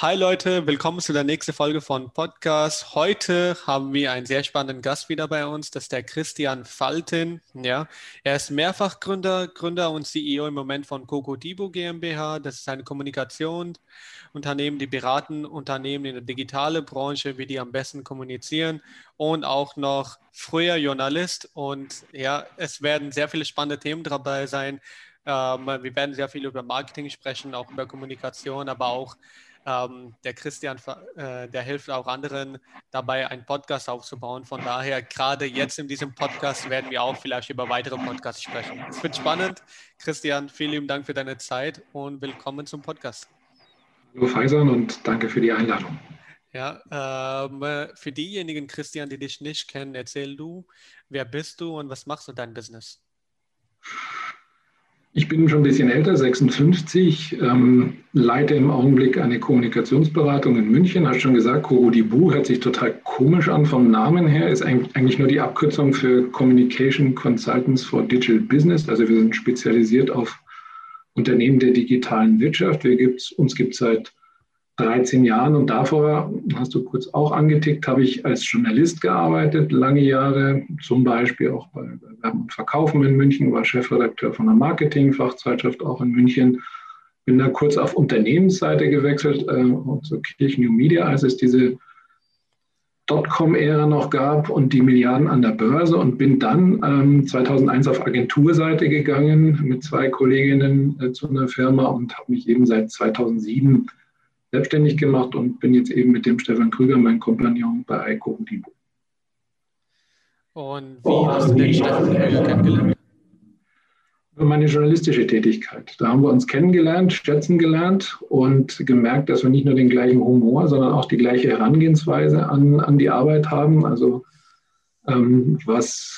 Hi Leute, willkommen zu der nächsten Folge von Podcast. Heute haben wir einen sehr spannenden Gast wieder bei uns, das ist der Christian Falten. Ja, er ist Mehrfachgründer, Gründer und CEO im Moment von Cocodibo GmbH. Das ist ein Kommunikationsunternehmen, die beraten Unternehmen in der digitalen Branche, wie die am besten kommunizieren und auch noch früher Journalist. Und ja, es werden sehr viele spannende Themen dabei sein. Ähm, wir werden sehr viel über Marketing sprechen, auch über Kommunikation, aber auch ähm, der Christian, äh, der hilft auch anderen dabei, einen Podcast aufzubauen. Von daher, gerade jetzt in diesem Podcast werden wir auch vielleicht über weitere Podcasts sprechen. Es wird spannend. Christian, vielen lieben Dank für deine Zeit und willkommen zum Podcast. Hallo Faisal und danke für die Einladung. Ja, ähm, für diejenigen, Christian, die dich nicht kennen, erzähl du, wer bist du und was machst du in deinem Business? Ich bin schon ein bisschen älter, 56, ähm, leite im Augenblick eine Kommunikationsberatung in München. Hast schon gesagt, Korodibu hört sich total komisch an vom Namen her, ist eigentlich nur die Abkürzung für Communication Consultants for Digital Business. Also wir sind spezialisiert auf Unternehmen der digitalen Wirtschaft. Wir gibt's, uns gibt es seit 13 Jahren und davor, hast du kurz auch angetickt, habe ich als Journalist gearbeitet, lange Jahre, zum Beispiel auch bei Werben und Verkaufen in München, war Chefredakteur von einer Marketingfachzeitschrift auch in München. Bin da kurz auf Unternehmensseite gewechselt, äh, zur Kirch New Media, als es diese Dotcom-Ära noch gab und die Milliarden an der Börse und bin dann ähm, 2001 auf Agenturseite gegangen mit zwei Kolleginnen äh, zu einer Firma und habe mich eben seit 2007 selbstständig gemacht und bin jetzt eben mit dem Stefan Krüger, mein Kompagnon, bei Eiko und Ibo. Und wie hast du den Stefan Krüger kennengelernt? Über meine journalistische Tätigkeit. Da haben wir uns kennengelernt, schätzen gelernt und gemerkt, dass wir nicht nur den gleichen Humor, sondern auch die gleiche Herangehensweise an, an die Arbeit haben. Also ähm, was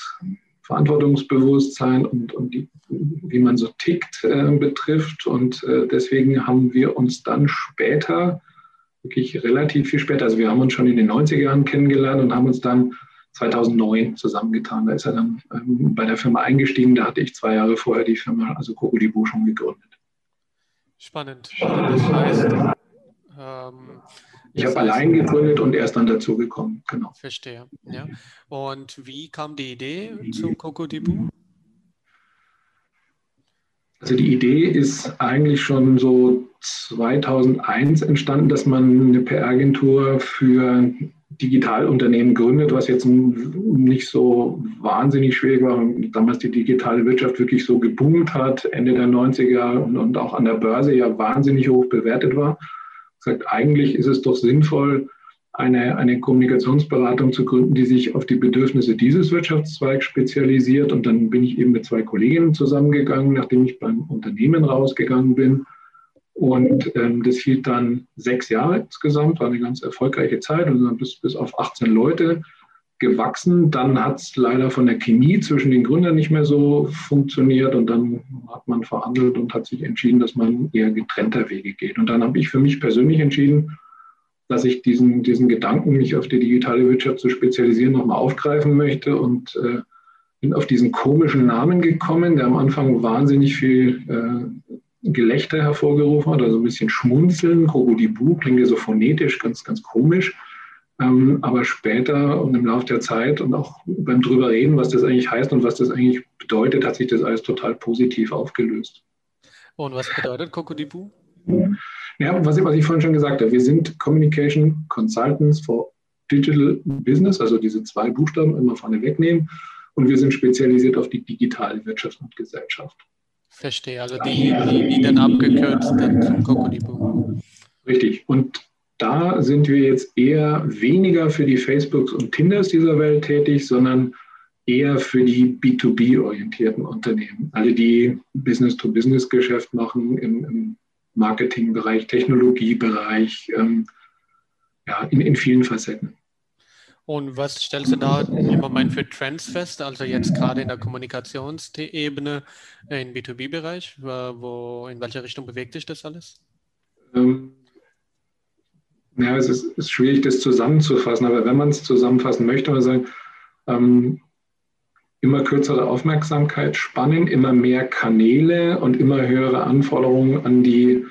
Verantwortungsbewusstsein und, und die, wie man so tickt äh, betrifft. Und äh, deswegen haben wir uns dann später, wirklich relativ viel später, also wir haben uns schon in den 90er Jahren kennengelernt und haben uns dann 2009 zusammengetan. Da ist er dann ähm, bei der Firma eingestiegen. Da hatte ich zwei Jahre vorher die Firma, also Cocolibo, schon gegründet. Spannend. Spannend. Das heißt, ähm, ich habe allein gegründet und er ist dann dazugekommen. Genau. Verstehe. Ja. Und wie kam die Idee zum Cocodibu? Also die Idee ist eigentlich schon so 2001 entstanden, dass man eine PR-Agentur für Digitalunternehmen gründet, was jetzt nicht so wahnsinnig schwierig war. Damals die digitale Wirtschaft wirklich so geboomt hat, Ende der 90er und, und auch an der Börse ja wahnsinnig hoch bewertet war sagt, eigentlich ist es doch sinnvoll, eine, eine Kommunikationsberatung zu gründen, die sich auf die Bedürfnisse dieses Wirtschaftszweigs spezialisiert. Und dann bin ich eben mit zwei Kolleginnen zusammengegangen, nachdem ich beim Unternehmen rausgegangen bin. Und ähm, das hielt dann sechs Jahre insgesamt, war eine ganz erfolgreiche Zeit und dann bis, bis auf 18 Leute gewachsen. Dann hat es leider von der Chemie zwischen den Gründern nicht mehr so funktioniert und dann hat man verhandelt und hat sich entschieden, dass man eher getrennter Wege geht. Und dann habe ich für mich persönlich entschieden, dass ich diesen, diesen Gedanken, mich auf die digitale Wirtschaft zu spezialisieren, nochmal aufgreifen möchte und äh, bin auf diesen komischen Namen gekommen, der am Anfang wahnsinnig viel äh, Gelächter hervorgerufen hat, also ein bisschen Schmunzeln, Krokodibu, klingt ja so phonetisch, ganz, ganz komisch. Ähm, aber später und im Laufe der Zeit und auch beim drüber reden, was das eigentlich heißt und was das eigentlich bedeutet, hat sich das alles total positiv aufgelöst. Und was bedeutet Kokodibu? Ja, was ich, was ich vorhin schon gesagt habe, wir sind Communication Consultants for Digital Business, also diese zwei Buchstaben immer vorne wegnehmen. Und wir sind spezialisiert auf die digitale Wirtschaft und Gesellschaft. Verstehe, also die, die, die dann abgekürzt dann zum Kokodibu. Richtig. Und da sind wir jetzt eher weniger für die Facebooks und Tinders dieser Welt tätig, sondern eher für die B2B-orientierten Unternehmen. Alle, die Business-to-Business-Geschäft machen im, im Marketingbereich, Technologiebereich, ähm, ja, in, in vielen Facetten. Und was stellst du da im Moment für Trends fest? Also jetzt gerade in der Kommunikationsebene im B2B-Bereich, wo in welche Richtung bewegt sich das alles? Ähm, ja, es ist, ist, schwierig, das zusammenzufassen, aber wenn man es zusammenfassen möchte, man sagen, ähm, immer kürzere Aufmerksamkeitsspannen, immer mehr Kanäle und immer höhere Anforderungen an die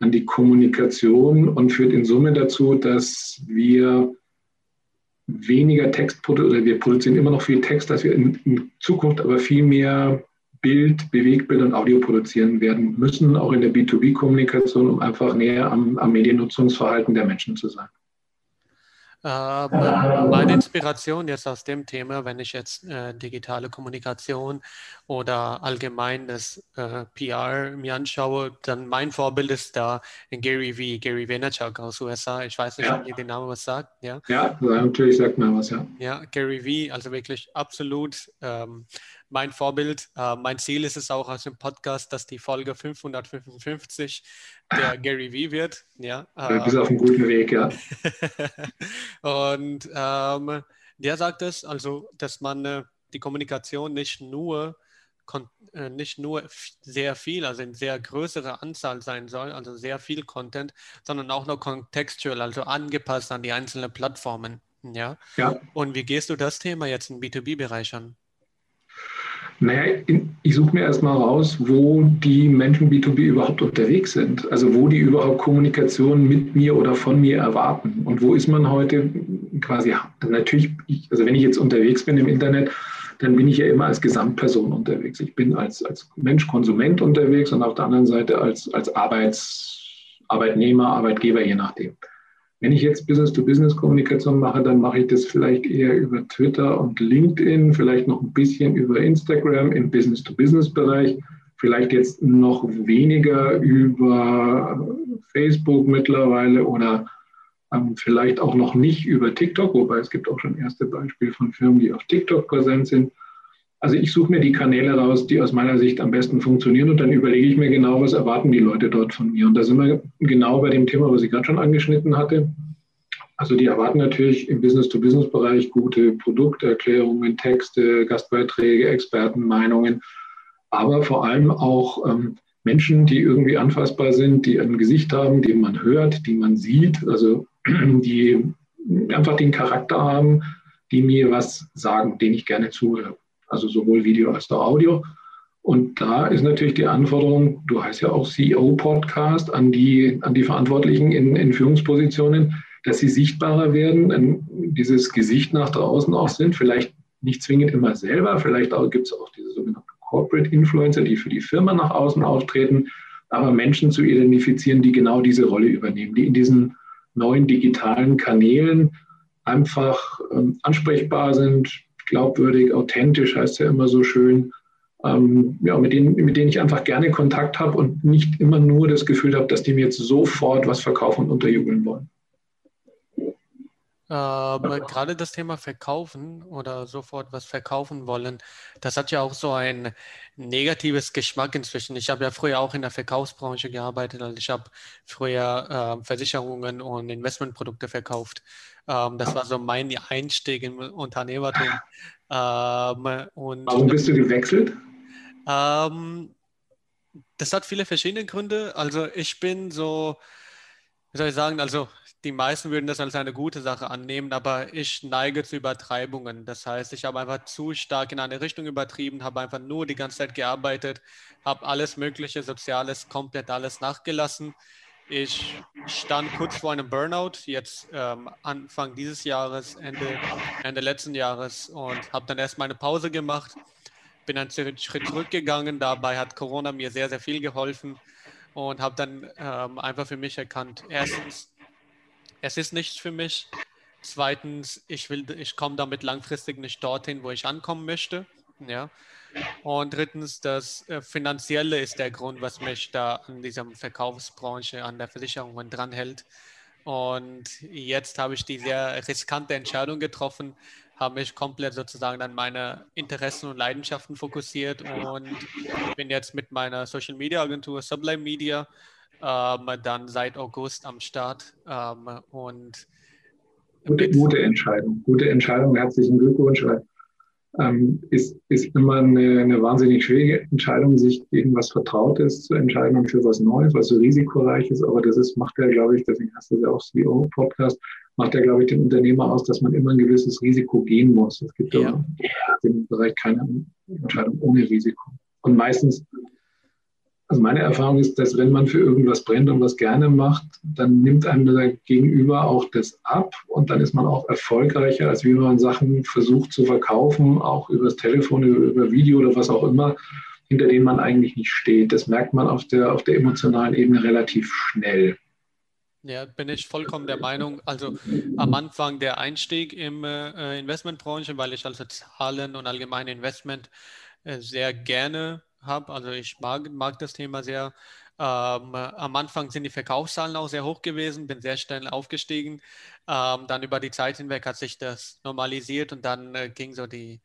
an die Kommunikation und führt in Summe dazu, dass wir weniger Text produzieren, wir produzieren immer noch viel Text, dass wir in, in Zukunft aber viel mehr Bild, Bewegtbild und Audio produzieren werden müssen, auch in der B2B-Kommunikation, um einfach näher am, am Mediennutzungsverhalten der Menschen zu sein. Äh, meine Inspiration jetzt aus dem Thema, wenn ich jetzt äh, digitale Kommunikation oder allgemein das äh, PR mir anschaue, dann mein Vorbild ist da Gary V, Gary Vaynerchuk aus USA. Ich weiß nicht, ja. ob ihr den Namen was sagt. Ja, ja natürlich sagt man was, ja. Ja, Gary V, also wirklich absolut ähm, mein Vorbild. Äh, mein Ziel ist es auch aus dem Podcast, dass die Folge 555 der Gary V wird. Ja, du bist auf einem guten Weg, ja. und ähm, der sagt es, also, dass man äh, die Kommunikation nicht nur äh, nicht nur sehr viel, also in sehr größere Anzahl sein soll, also sehr viel Content, sondern auch noch contextual, also angepasst an die einzelnen Plattformen. Ja? ja. Und wie gehst du das Thema jetzt im B2B-Bereich an? Naja, ich suche mir erstmal raus, wo die Menschen B2B überhaupt unterwegs sind. Also wo die überhaupt Kommunikation mit mir oder von mir erwarten. Und wo ist man heute quasi, also natürlich, also wenn ich jetzt unterwegs bin im Internet, dann bin ich ja immer als Gesamtperson unterwegs. Ich bin als, als Mensch, Konsument unterwegs und auf der anderen Seite als, als Arbeits, Arbeitnehmer, Arbeitgeber, je nachdem. Wenn ich jetzt Business-to-Business-Kommunikation mache, dann mache ich das vielleicht eher über Twitter und LinkedIn, vielleicht noch ein bisschen über Instagram im Business-to-Business-Bereich, vielleicht jetzt noch weniger über Facebook mittlerweile oder ähm, vielleicht auch noch nicht über TikTok, wobei es gibt auch schon erste Beispiele von Firmen, die auf TikTok präsent sind. Also ich suche mir die Kanäle raus, die aus meiner Sicht am besten funktionieren und dann überlege ich mir genau, was erwarten die Leute dort von mir. Und da sind wir genau bei dem Thema, was ich gerade schon angeschnitten hatte. Also die erwarten natürlich im Business-to-Business-Bereich gute Produkterklärungen, Texte, Gastbeiträge, Expertenmeinungen, aber vor allem auch ähm, Menschen, die irgendwie anfassbar sind, die ein Gesicht haben, die man hört, die man sieht, also die einfach den Charakter haben, die mir was sagen, denen ich gerne zuhöre also sowohl Video als auch Audio. Und da ist natürlich die Anforderung, du heißt ja auch CEO-Podcast an die, an die Verantwortlichen in, in Führungspositionen, dass sie sichtbarer werden, dieses Gesicht nach draußen auch sind, vielleicht nicht zwingend immer selber, vielleicht gibt es auch diese sogenannten Corporate Influencer, die für die Firma nach außen auftreten, aber Menschen zu identifizieren, die genau diese Rolle übernehmen, die in diesen neuen digitalen Kanälen einfach ähm, ansprechbar sind, glaubwürdig, authentisch, heißt ja immer so schön, ähm, ja, mit, denen, mit denen ich einfach gerne Kontakt habe und nicht immer nur das Gefühl habe, dass die mir jetzt sofort was verkaufen und unterjubeln wollen. Ähm, gerade das Thema Verkaufen oder sofort was verkaufen wollen, das hat ja auch so ein negatives Geschmack inzwischen. Ich habe ja früher auch in der Verkaufsbranche gearbeitet, also ich habe früher äh, Versicherungen und Investmentprodukte verkauft. Ähm, das war so mein Einstieg im Unternehmertum. Ähm, und, Warum bist du gewechselt? Ähm, das hat viele verschiedene Gründe. Also ich bin so, wie soll ich sagen, also die meisten würden das als eine gute Sache annehmen, aber ich neige zu Übertreibungen. Das heißt, ich habe einfach zu stark in eine Richtung übertrieben, habe einfach nur die ganze Zeit gearbeitet, habe alles Mögliche, Soziales, komplett alles nachgelassen. Ich stand kurz vor einem Burnout, jetzt ähm, Anfang dieses Jahres, Ende, Ende letzten Jahres und habe dann erst meine Pause gemacht, bin einen Schritt zurückgegangen. Dabei hat Corona mir sehr, sehr viel geholfen und habe dann ähm, einfach für mich erkannt, erstens, es ist nichts für mich. Zweitens, ich ich komme damit langfristig nicht dorthin, wo ich ankommen möchte. Ja. Und drittens, das äh, Finanzielle ist der Grund, was mich da an dieser Verkaufsbranche, an der Versicherung dranhält. Und jetzt habe ich die sehr riskante Entscheidung getroffen, habe mich komplett sozusagen an meine Interessen und Leidenschaften fokussiert und bin jetzt mit meiner Social Media Agentur Sublime Media ähm, dann seit August am Start. Ähm, und gute, gute, Entscheidung, gute Entscheidung. Herzlichen Glückwunsch. Ähm, ist, ist immer eine, eine, wahnsinnig schwierige Entscheidung, sich gegen was Vertrautes zu entscheiden und für was Neues, was so risikoreich ist. Aber das ist, macht ja, glaube ich, deswegen hast du ja auch CEO-Podcast, macht ja, glaube ich, den Unternehmer aus, dass man immer ein gewisses Risiko gehen muss. Es gibt ja im Bereich keine Entscheidung ohne Risiko. Und meistens also meine Erfahrung ist, dass wenn man für irgendwas brennt und was gerne macht, dann nimmt einem der Gegenüber auch das ab und dann ist man auch erfolgreicher, als wenn man Sachen versucht zu verkaufen, auch übers Telefon, über, Video oder was auch immer, hinter denen man eigentlich nicht steht. Das merkt man auf der, auf der emotionalen Ebene relativ schnell. Ja, bin ich vollkommen der Meinung. Also am Anfang der Einstieg im äh, Investmentbranche, weil ich also Zahlen und allgemeine Investment äh, sehr gerne habe. Also ich mag, mag das Thema sehr. Ähm, am Anfang sind die Verkaufszahlen auch sehr hoch gewesen, bin sehr schnell aufgestiegen. Ähm, dann über die Zeit hinweg hat sich das normalisiert und dann äh, ging so die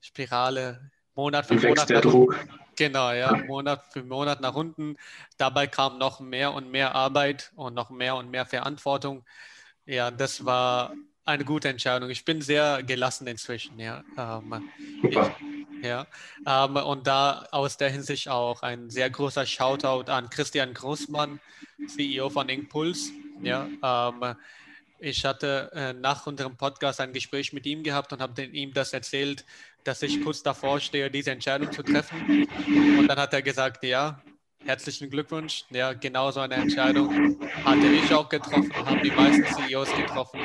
Spirale Monat für Monat. Der Druck. Genau, ja, Monat für Monat nach unten. Dabei kam noch mehr und mehr Arbeit und noch mehr und mehr Verantwortung. Ja, das war eine gute Entscheidung. Ich bin sehr gelassen inzwischen. Ja, ähm, Super. Ich, ja ähm, und da aus der Hinsicht auch ein sehr großer Shoutout an Christian Großmann, CEO von Impuls. Ja, ähm, ich hatte äh, nach unserem Podcast ein Gespräch mit ihm gehabt und habe ihm das erzählt, dass ich kurz davor stehe, diese Entscheidung zu treffen. Und dann hat er gesagt, ja, herzlichen Glückwunsch. Ja, genau so eine Entscheidung hatte ich auch getroffen, haben die meisten CEOs getroffen.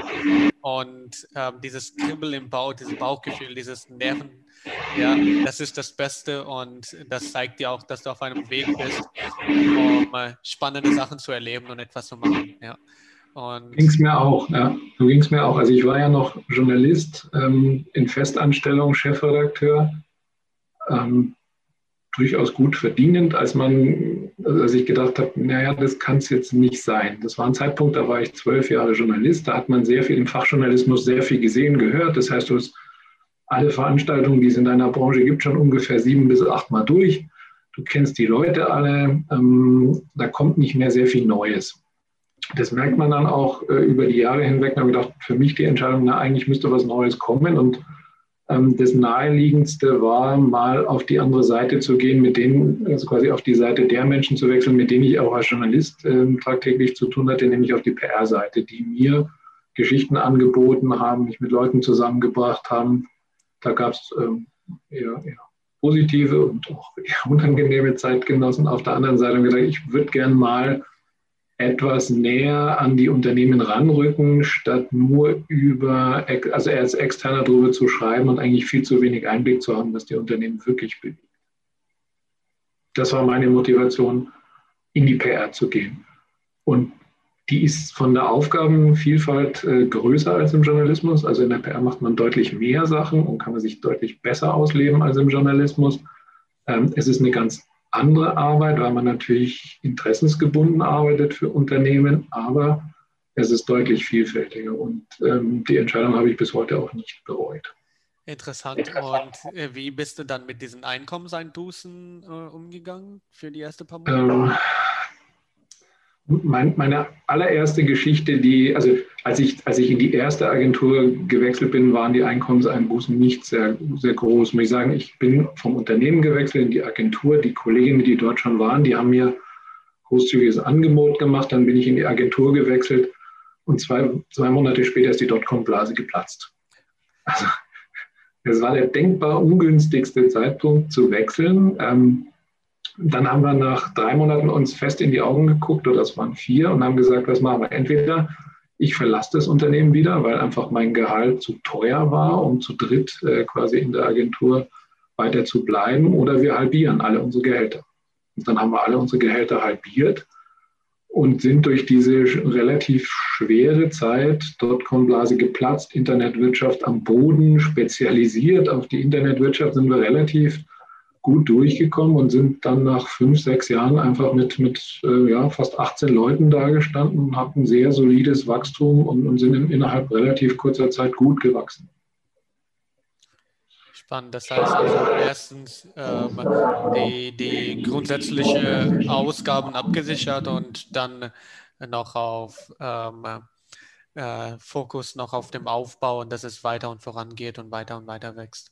Und ähm, dieses Kribbel im Bauch, dieses Bauchgefühl, dieses Nerven, ja, das ist das Beste und das zeigt dir auch, dass du auf einem Weg bist, um äh, spannende Sachen zu erleben und etwas zu machen. Ja. Ging es mir auch, ja. So ging es mir auch. Also ich war ja noch Journalist ähm, in Festanstellung, Chefredakteur. Ähm, durchaus gut verdienend, als man, also als ich gedacht habe, naja, das kann es jetzt nicht sein. Das war ein Zeitpunkt, da war ich zwölf Jahre Journalist, da hat man sehr viel im Fachjournalismus sehr viel gesehen, gehört. Das heißt, du hast alle Veranstaltungen, die es in deiner Branche gibt, schon ungefähr sieben bis acht Mal durch. Du kennst die Leute alle, ähm, da kommt nicht mehr sehr viel Neues das merkt man dann auch äh, über die Jahre hinweg. Da habe ich gedacht, für mich die Entscheidung, na, eigentlich müsste was Neues kommen. Und ähm, das Naheliegendste war, mal auf die andere Seite zu gehen, mit denen, also quasi auf die Seite der Menschen zu wechseln, mit denen ich auch als Journalist äh, tagtäglich zu tun hatte, nämlich auf die PR-Seite, die mir Geschichten angeboten haben, mich mit Leuten zusammengebracht haben. Da gab es ähm, eher, eher positive und auch unangenehme Zeitgenossen. Auf der anderen Seite habe ich gedacht, ich würde gern mal etwas näher an die Unternehmen ranrücken, statt nur über, also als externer drüber zu schreiben und eigentlich viel zu wenig Einblick zu haben, was die Unternehmen wirklich bewegt. Das war meine Motivation, in die PR zu gehen. Und die ist von der Aufgabenvielfalt äh, größer als im Journalismus. Also in der PR macht man deutlich mehr Sachen und kann man sich deutlich besser ausleben als im Journalismus. Ähm, es ist eine ganz andere Arbeit, weil man natürlich interessensgebunden arbeitet für Unternehmen, aber es ist deutlich vielfältiger und ähm, die Entscheidung habe ich bis heute auch nicht bereut. Interessant. Und äh, wie bist du dann mit diesen Einkommenseinbußen äh, umgegangen für die erste paar Monate? Ähm, mein, meine allererste Geschichte, die, also als ich, als ich in die erste Agentur gewechselt bin, waren die Einkommenseinbußen nicht sehr, sehr groß. Muss ich sagen, ich bin vom Unternehmen gewechselt in die Agentur. Die Kolleginnen, die dort schon waren, die haben mir großzügiges Angebot gemacht. Dann bin ich in die Agentur gewechselt und zwei, zwei Monate später ist die Dotcom-Blase geplatzt. Also, das war der denkbar ungünstigste Zeitpunkt zu wechseln. Ähm, dann haben wir nach drei Monaten uns fest in die Augen geguckt, oder das waren vier, und haben gesagt, was machen wir? Entweder ich verlasse das Unternehmen wieder, weil einfach mein Gehalt zu teuer war, um zu dritt äh, quasi in der Agentur weiter zu bleiben, oder wir halbieren alle unsere Gehälter. Und dann haben wir alle unsere Gehälter halbiert und sind durch diese relativ schwere Zeit, Dotcom-Blase geplatzt, Internetwirtschaft am Boden, spezialisiert auf die Internetwirtschaft, sind wir relativ gut durchgekommen und sind dann nach fünf, sechs Jahren einfach mit, mit äh, ja, fast 18 Leuten dagestanden und hatten sehr solides Wachstum und, und sind in, innerhalb relativ kurzer Zeit gut gewachsen. Spannend. Das heißt also erstens ähm, die, die grundsätzliche Ausgaben abgesichert und dann noch auf ähm, äh, Fokus noch auf dem Aufbau und dass es weiter und vorangeht und weiter und weiter wächst.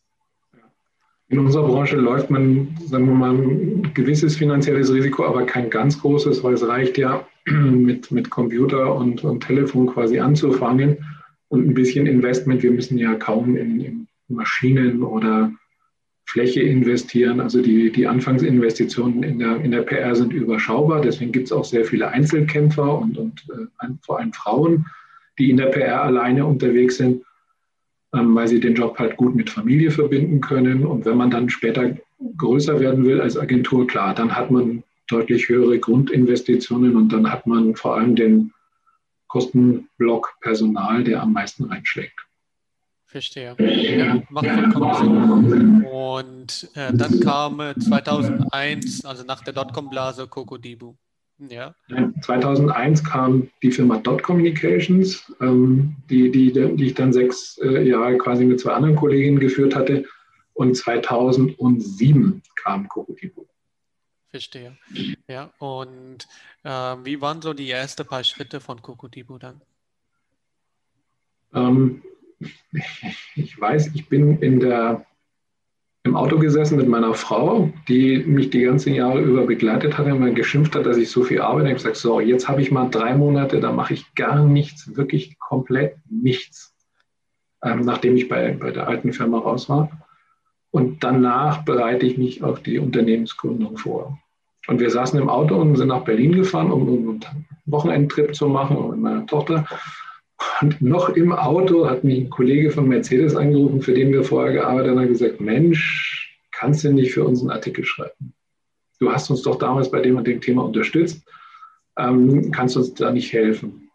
In unserer Branche läuft man, sagen wir mal, ein gewisses finanzielles Risiko, aber kein ganz großes, weil es reicht ja mit, mit Computer und, und Telefon quasi anzufangen und ein bisschen Investment. Wir müssen ja kaum in, in Maschinen oder Fläche investieren. Also die, die Anfangsinvestitionen in der, in der PR sind überschaubar. Deswegen gibt es auch sehr viele Einzelkämpfer und, und äh, vor allem Frauen, die in der PR alleine unterwegs sind, weil sie den Job halt gut mit Familie verbinden können. Und wenn man dann später größer werden will als Agentur, klar, dann hat man deutlich höhere Grundinvestitionen und dann hat man vor allem den Kostenblock Personal, der am meisten reinschlägt. Verstehe. Ja, macht vollkommen Sinn. Und äh, dann kam 2001, also nach der Dotcom-Blase, Cocodibu. Ja. 2001 kam die Firma Dot Communications, ähm, die, die, die ich dann sechs äh, Jahre quasi mit zwei anderen Kolleginnen geführt hatte. Und 2007 kam Cocodibu. Verstehe. Ja, und äh, wie waren so die ersten paar Schritte von Cocodibu dann? Ähm, ich weiß, ich bin in der, im Auto gesessen mit meiner Frau, die mich die ganzen Jahre über begleitet hat und mal geschimpft hat, dass ich so viel arbeite. Ich habe gesagt, so, jetzt habe ich mal drei Monate, da mache ich gar nichts, wirklich komplett nichts, ähm, nachdem ich bei, bei der alten Firma raus war. Und danach bereite ich mich auf die Unternehmensgründung vor. Und wir saßen im Auto und sind nach Berlin gefahren, um einen Wochenendtrip zu machen mit meiner Tochter. Und noch im Auto hat mich ein Kollege von Mercedes angerufen, für den wir vorher gearbeitet haben, und gesagt, Mensch, kannst du nicht für uns einen Artikel schreiben? Du hast uns doch damals bei dem und dem Thema unterstützt. Ähm, kannst du uns da nicht helfen?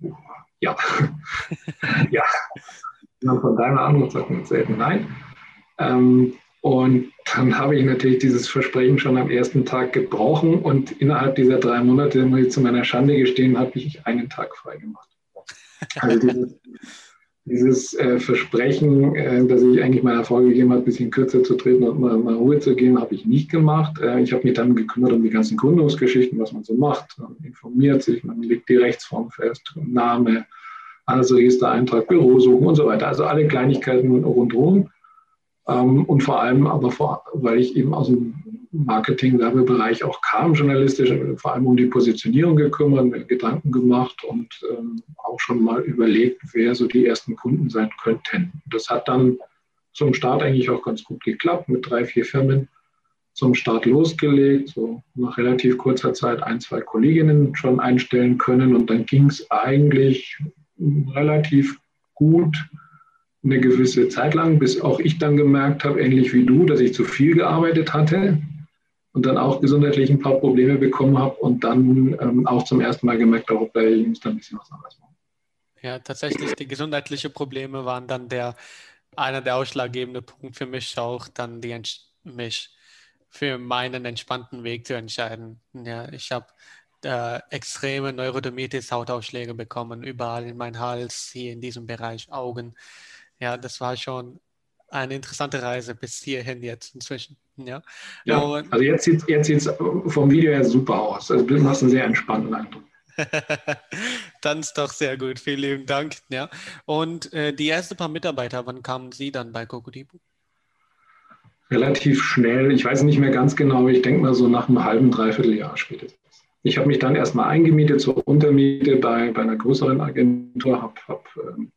Ja, ja, ja. Von deiner Antwort sagt man selten nein. Ähm, und dann habe ich natürlich dieses Versprechen schon am ersten Tag gebrochen und innerhalb dieser drei Monate, muss ich zu meiner Schande gestehen, habe ich einen Tag frei gemacht. Also dieses, dieses äh, Versprechen, äh, das ich eigentlich meiner Frau gegeben habe, ein bisschen kürzer zu treten und mal, mal Ruhe zu geben, habe ich nicht gemacht. Äh, ich habe mich dann gekümmert um die ganzen Gründungsgeschichten, was man so macht. Man informiert sich, man legt die Rechtsform fest, Name, also Registereintrag, Büro suchen und so weiter. Also alle Kleinigkeiten rundherum. Ähm, und vor allem aber, vor, weil ich eben aus dem Marketing-Werbebereich auch kam, journalistisch, vor allem um die Positionierung gekümmert, mir Gedanken gemacht und ähm, auch schon mal überlegt, wer so die ersten Kunden sein könnten. Das hat dann zum Start eigentlich auch ganz gut geklappt, mit drei, vier Firmen zum Start losgelegt, so nach relativ kurzer Zeit ein, zwei Kolleginnen schon einstellen können und dann ging es eigentlich relativ gut eine gewisse Zeit lang, bis auch ich dann gemerkt habe, ähnlich wie du, dass ich zu viel gearbeitet hatte und dann auch gesundheitlich ein paar Probleme bekommen habe und dann ähm, auch zum ersten Mal gemerkt habe, okay, ich muss da ein bisschen was anderes machen. Ja, tatsächlich, die gesundheitlichen Probleme waren dann der einer der ausschlaggebenden Punkte für mich auch, dann die, mich für meinen entspannten Weg zu entscheiden. Ja, ich habe äh, extreme Neurodermitis, Hautausschläge bekommen, überall in meinem Hals, hier in diesem Bereich, Augen ja, das war schon eine interessante Reise bis hierhin jetzt inzwischen. Ja, ja also jetzt sieht es jetzt sieht's vom Video her super aus. Also du hast einen sehr entspannten Eindruck. dann ist doch sehr gut. Vielen lieben Dank. Ja. Und äh, die ersten paar Mitarbeiter, wann kamen Sie dann bei Kokodibu? Relativ schnell. Ich weiß nicht mehr ganz genau. Ich denke mal so nach einem halben, dreiviertel Jahr spätestens. Ich habe mich dann erstmal eingemietet zur Untermiete bei, bei einer größeren Agentur, habe hab, ähm,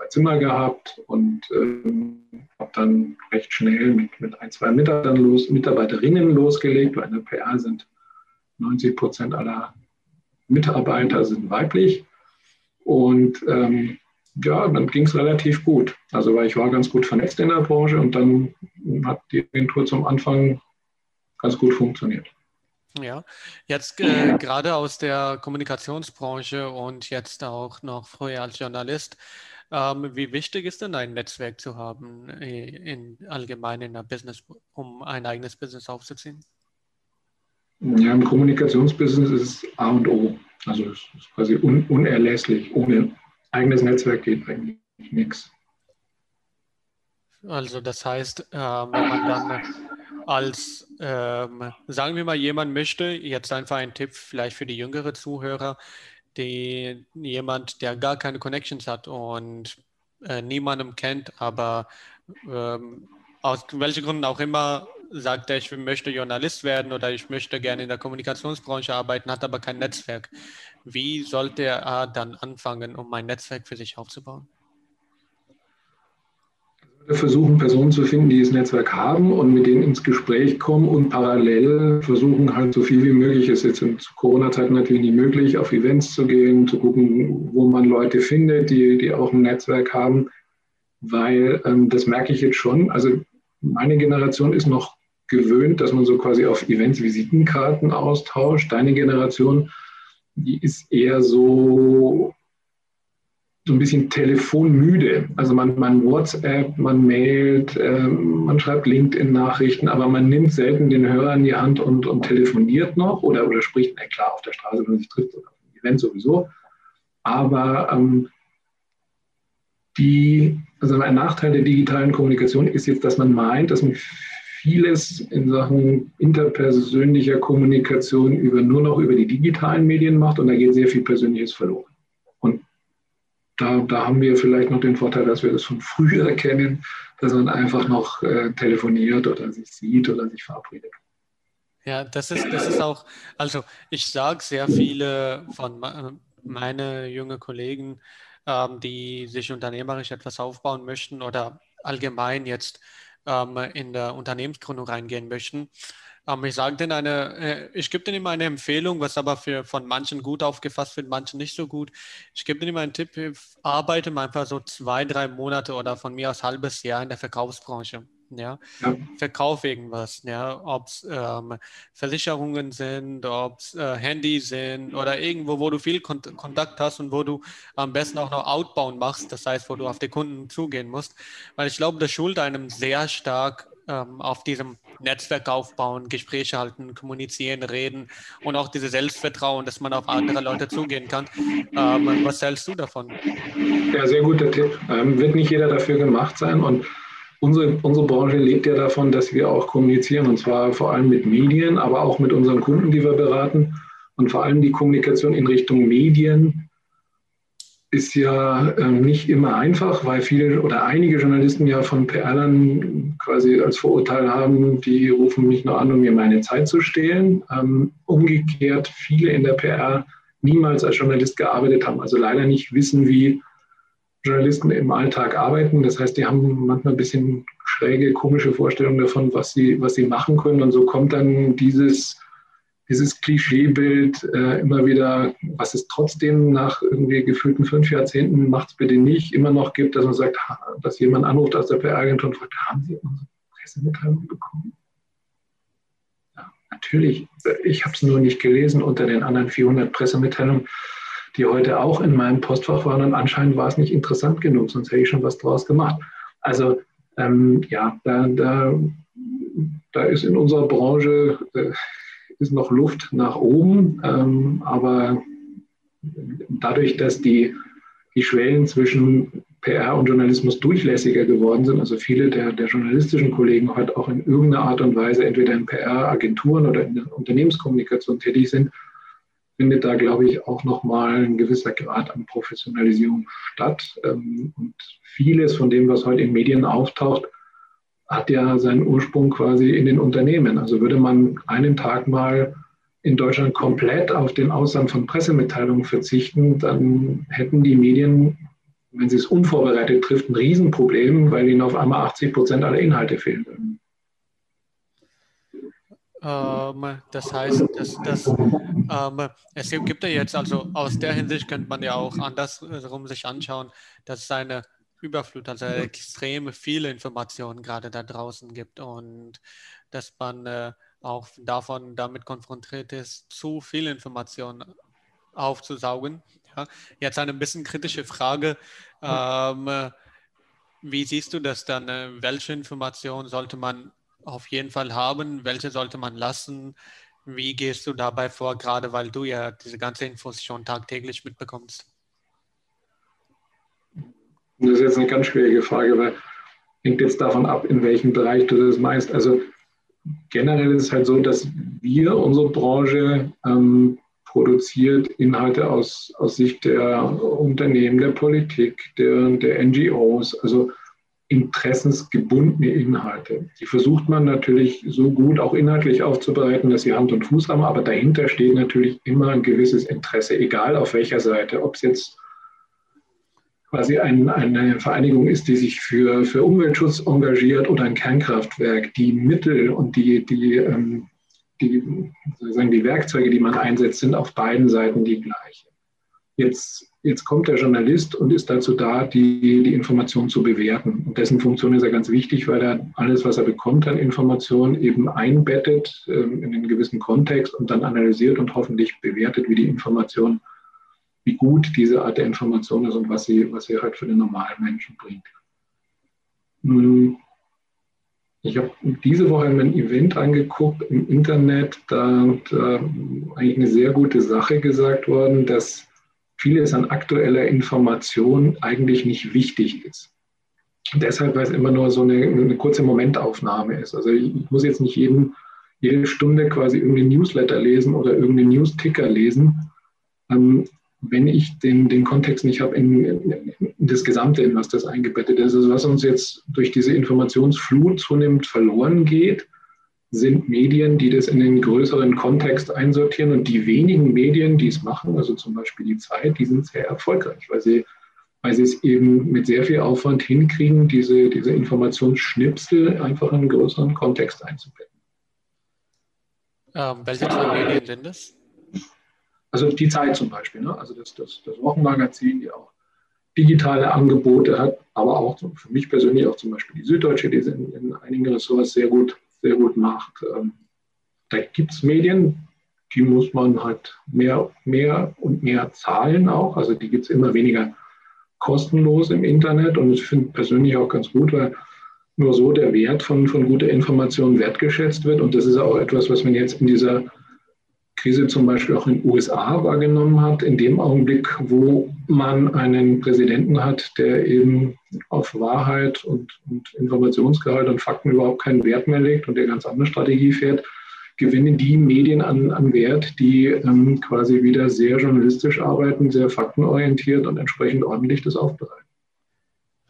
zwei Zimmer gehabt und ähm, habe dann recht schnell mit, mit ein, zwei Mitarbeitern los, Mitarbeiterinnen losgelegt. Bei einer PR sind 90 Prozent aller Mitarbeiter sind weiblich. Und ähm, ja, dann ging es relativ gut. Also weil ich war ganz gut vernetzt in der Branche und dann hat die Agentur zum Anfang ganz gut funktioniert. Ja, jetzt äh, gerade aus der Kommunikationsbranche und jetzt auch noch früher als Journalist, ähm, wie wichtig ist denn ein Netzwerk zu haben, äh, in, allgemein in einer Business, um ein eigenes Business aufzuziehen? Ja, im Kommunikationsbusiness ist es A und O. Also es ist quasi un unerlässlich. Ohne eigenes Netzwerk geht eigentlich nichts. Also das heißt, äh, wenn man dann als, ähm, sagen wir mal, jemand möchte, jetzt einfach ein Tipp vielleicht für die jüngere Zuhörer, die, jemand, der gar keine Connections hat und äh, niemandem kennt, aber ähm, aus welchen Gründen auch immer sagt er, ich möchte Journalist werden oder ich möchte gerne in der Kommunikationsbranche arbeiten, hat aber kein Netzwerk. Wie sollte er dann anfangen, um ein Netzwerk für sich aufzubauen? Versuchen Personen zu finden, die das Netzwerk haben und mit denen ins Gespräch kommen und parallel versuchen halt so viel wie möglich, ist jetzt in Corona-Zeiten natürlich nicht möglich, auf Events zu gehen, zu gucken, wo man Leute findet, die, die auch ein Netzwerk haben, weil ähm, das merke ich jetzt schon. Also meine Generation ist noch gewöhnt, dass man so quasi auf Events Visitenkarten austauscht. Deine Generation, die ist eher so so ein bisschen telefonmüde. Also man, man WhatsApp, man mailt, äh, man schreibt LinkedIn-Nachrichten, aber man nimmt selten den Hörer in die Hand und, und telefoniert noch oder, oder spricht, na klar, auf der Straße, wenn man sich trifft oder auf einem Event sowieso. Aber ähm, die, also ein Nachteil der digitalen Kommunikation ist jetzt, dass man meint, dass man vieles in Sachen interpersönlicher Kommunikation über, nur noch über die digitalen Medien macht und da geht sehr viel Persönliches verloren da, da haben wir vielleicht noch den Vorteil, dass wir das von früher kennen, dass man einfach noch äh, telefoniert oder sich sieht oder sich verabredet. Ja, das ist, das ist auch, also ich sage sehr viele von meine jungen Kollegen, ähm, die sich unternehmerisch etwas aufbauen möchten oder allgemein jetzt ähm, in der Unternehmensgründung reingehen möchten, ich sage denen eine, äh, ich gebe denen immer eine Empfehlung, was aber für, von manchen gut aufgefasst wird, manchen nicht so gut. Ich gebe denen immer einen Tipp, arbeite mal einfach so zwei, drei Monate oder von mir aus halbes Jahr in der Verkaufsbranche. Ja, ja. Verkauf irgendwas, ja, ob es ähm, Versicherungen sind, ob es äh, Handys sind oder irgendwo, wo du viel Kont Kontakt hast und wo du am besten auch noch Outbound machst, das heißt, wo du auf die Kunden zugehen musst, weil ich glaube, das schult einem sehr stark ähm, auf diesem Netzwerk aufbauen, Gespräche halten, kommunizieren, reden und auch dieses Selbstvertrauen, dass man auf andere Leute zugehen kann. Ähm, was hältst du davon? Ja, sehr guter Tipp. Ähm, wird nicht jeder dafür gemacht sein und unsere, unsere Branche lebt ja davon, dass wir auch kommunizieren und zwar vor allem mit Medien, aber auch mit unseren Kunden, die wir beraten und vor allem die Kommunikation in Richtung Medien ist ja ähm, nicht immer einfach, weil viele oder einige Journalisten ja von PR-Lern quasi als Vorurteil haben, die rufen mich nur an, um mir meine Zeit zu stehlen. Ähm, umgekehrt, viele in der PR niemals als Journalist gearbeitet haben, also leider nicht wissen, wie Journalisten im Alltag arbeiten. Das heißt, die haben manchmal ein bisschen schräge, komische Vorstellungen davon, was sie, was sie machen können. Und so kommt dann dieses dieses Klischeebild äh, immer wieder, was es trotzdem nach irgendwie gefühlten fünf Jahrzehnten, macht es bitte nicht, immer noch gibt, dass man sagt, dass jemand anruft aus der PR-Agentur und fragt, haben Sie unsere Pressemitteilung bekommen? Ja, natürlich, ich habe es nur nicht gelesen unter den anderen 400 Pressemitteilungen, die heute auch in meinem Postfach waren und anscheinend war es nicht interessant genug, sonst hätte ich schon was draus gemacht. Also ähm, ja, da, da, da ist in unserer Branche äh, ist noch Luft nach oben, ähm, aber dadurch, dass die, die Schwellen zwischen PR und Journalismus durchlässiger geworden sind, also viele der, der journalistischen Kollegen heute auch in irgendeiner Art und Weise entweder in PR-Agenturen oder in der Unternehmenskommunikation tätig sind, findet da, glaube ich, auch nochmal ein gewisser Grad an Professionalisierung statt. Ähm, und vieles von dem, was heute in Medien auftaucht, hat ja seinen Ursprung quasi in den Unternehmen. Also würde man einen Tag mal in Deutschland komplett auf den Ausland von Pressemitteilungen verzichten, dann hätten die Medien, wenn sie es unvorbereitet trifft, ein Riesenproblem, weil ihnen auf einmal 80 Prozent aller Inhalte fehlen würden. Ähm, das heißt, dass, dass ähm, es gibt ja jetzt, also aus der Hinsicht könnte man ja auch andersrum sich anschauen, dass es eine Überflut, also extrem viele Informationen gerade da draußen gibt und dass man äh, auch davon damit konfrontiert ist, zu viel Informationen aufzusaugen. Ja. Jetzt eine ein bisschen kritische Frage. Ähm, wie siehst du das dann? Äh, welche Informationen sollte man auf jeden Fall haben? Welche sollte man lassen? Wie gehst du dabei vor, gerade weil du ja diese ganze Infos schon tagtäglich mitbekommst? Das ist jetzt eine ganz schwierige Frage, weil hängt jetzt davon ab, in welchem Bereich du das meinst. Also generell ist es halt so, dass wir, unsere Branche, ähm, produziert Inhalte aus, aus Sicht der Unternehmen, der Politik, der, der NGOs, also interessensgebundene Inhalte. Die versucht man natürlich so gut auch inhaltlich aufzubereiten, dass sie Hand und Fuß haben, aber dahinter steht natürlich immer ein gewisses Interesse, egal auf welcher Seite, ob es jetzt quasi ein, eine Vereinigung ist, die sich für, für Umweltschutz engagiert oder ein Kernkraftwerk, die Mittel und die, die, ähm, die, sozusagen die Werkzeuge, die man einsetzt, sind auf beiden Seiten die gleichen. Jetzt, jetzt kommt der Journalist und ist dazu da, die, die Information zu bewerten. Und dessen Funktion ist ja ganz wichtig, weil er alles, was er bekommt an Informationen, eben einbettet ähm, in einen gewissen Kontext und dann analysiert und hoffentlich bewertet, wie die Information wie gut diese Art der Information ist und was sie, was sie halt für den normalen Menschen bringt. Hm. Ich habe diese Woche ein Event angeguckt im Internet, da, da eigentlich eine sehr gute Sache gesagt worden, dass vieles an aktueller Information eigentlich nicht wichtig ist. Deshalb, weil es immer nur so eine, eine kurze Momentaufnahme ist. Also ich muss jetzt nicht jeden, jede Stunde quasi irgendeinen Newsletter lesen oder irgendeinen Newsticker lesen. Ähm, wenn ich den, den Kontext nicht habe in, in, das Gesamte, in was das eingebettet ist. Also was uns jetzt durch diese Informationsflut zunehmend verloren geht, sind Medien, die das in den größeren Kontext einsortieren. Und die wenigen Medien, die es machen, also zum Beispiel die Zeit, die sind sehr erfolgreich, weil sie, weil sie es eben mit sehr viel Aufwand hinkriegen, diese, diese Informationsschnipsel einfach in einen größeren Kontext einzubetten. Ähm, welche zwei Medien sind das? Also die Zeit zum Beispiel, ne? also das, das, das Wochenmagazin, die auch digitale Angebote hat, aber auch für mich persönlich auch zum Beispiel die Süddeutsche, die in, in einigen Ressorts sehr gut, sehr gut macht. Ähm, da gibt es Medien, die muss man halt mehr, mehr und mehr zahlen auch. Also die gibt es immer weniger kostenlos im Internet und ich finde persönlich auch ganz gut, weil nur so der Wert von, von guter Information wertgeschätzt wird. Und das ist auch etwas, was man jetzt in dieser Krise zum Beispiel auch in den USA wahrgenommen hat, in dem Augenblick, wo man einen Präsidenten hat, der eben auf Wahrheit und, und Informationsgehalt und Fakten überhaupt keinen Wert mehr legt und der ganz andere Strategie fährt, gewinnen die Medien an, an Wert, die ähm, quasi wieder sehr journalistisch arbeiten, sehr faktenorientiert und entsprechend ordentlich das aufbereiten.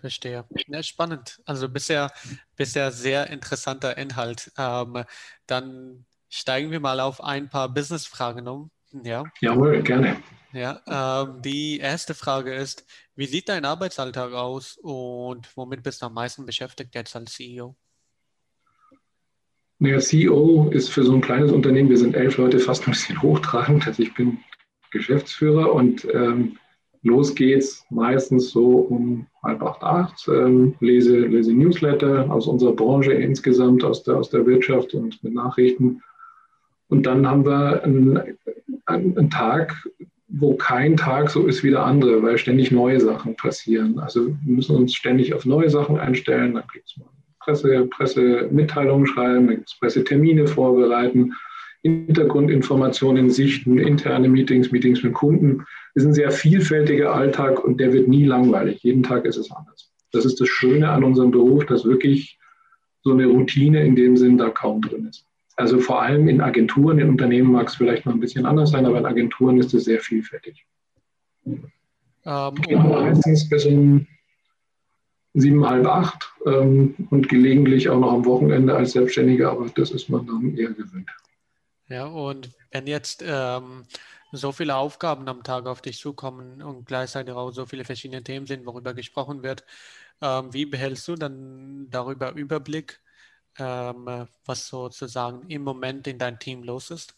Verstehe. Ja, spannend. Also bisher, bisher sehr interessanter Inhalt. Ähm, dann steigen wir mal auf ein paar Business-Fragen um. Ja. Jawohl, gerne. Ja, ähm, die erste Frage ist, wie sieht dein Arbeitsalltag aus und womit bist du am meisten beschäftigt jetzt als CEO? Naja, CEO ist für so ein kleines Unternehmen, wir sind elf Leute, fast ein bisschen hochtragend. Also ich bin Geschäftsführer und ähm, los geht's meistens so um halb acht, acht. Ähm, lese, lese Newsletter aus unserer Branche insgesamt, aus der, aus der Wirtschaft und mit Nachrichten und dann haben wir einen, einen, Tag, wo kein Tag so ist wie der andere, weil ständig neue Sachen passieren. Also wir müssen uns ständig auf neue Sachen einstellen. Dann gibt es mal Presse, Pressemitteilungen schreiben, dann gibt es Pressetermine vorbereiten, Hintergrundinformationen sichten, interne Meetings, Meetings mit Kunden. Das ist ein sehr vielfältiger Alltag und der wird nie langweilig. Jeden Tag ist es anders. Das ist das Schöne an unserem Beruf, dass wirklich so eine Routine in dem Sinn da kaum drin ist. Also vor allem in Agenturen, in Unternehmen mag es vielleicht noch ein bisschen anders sein, aber in Agenturen ist es sehr vielfältig. Ähm, meistens bis um sieben, halb acht ähm, und gelegentlich auch noch am Wochenende als Selbstständiger, aber das ist man dann eher gewöhnt. Ja, und wenn jetzt ähm, so viele Aufgaben am Tag auf dich zukommen und gleichzeitig auch so viele verschiedene Themen sind, worüber gesprochen wird, ähm, wie behältst du dann darüber Überblick? Ähm, was sozusagen im Moment in deinem Team los ist?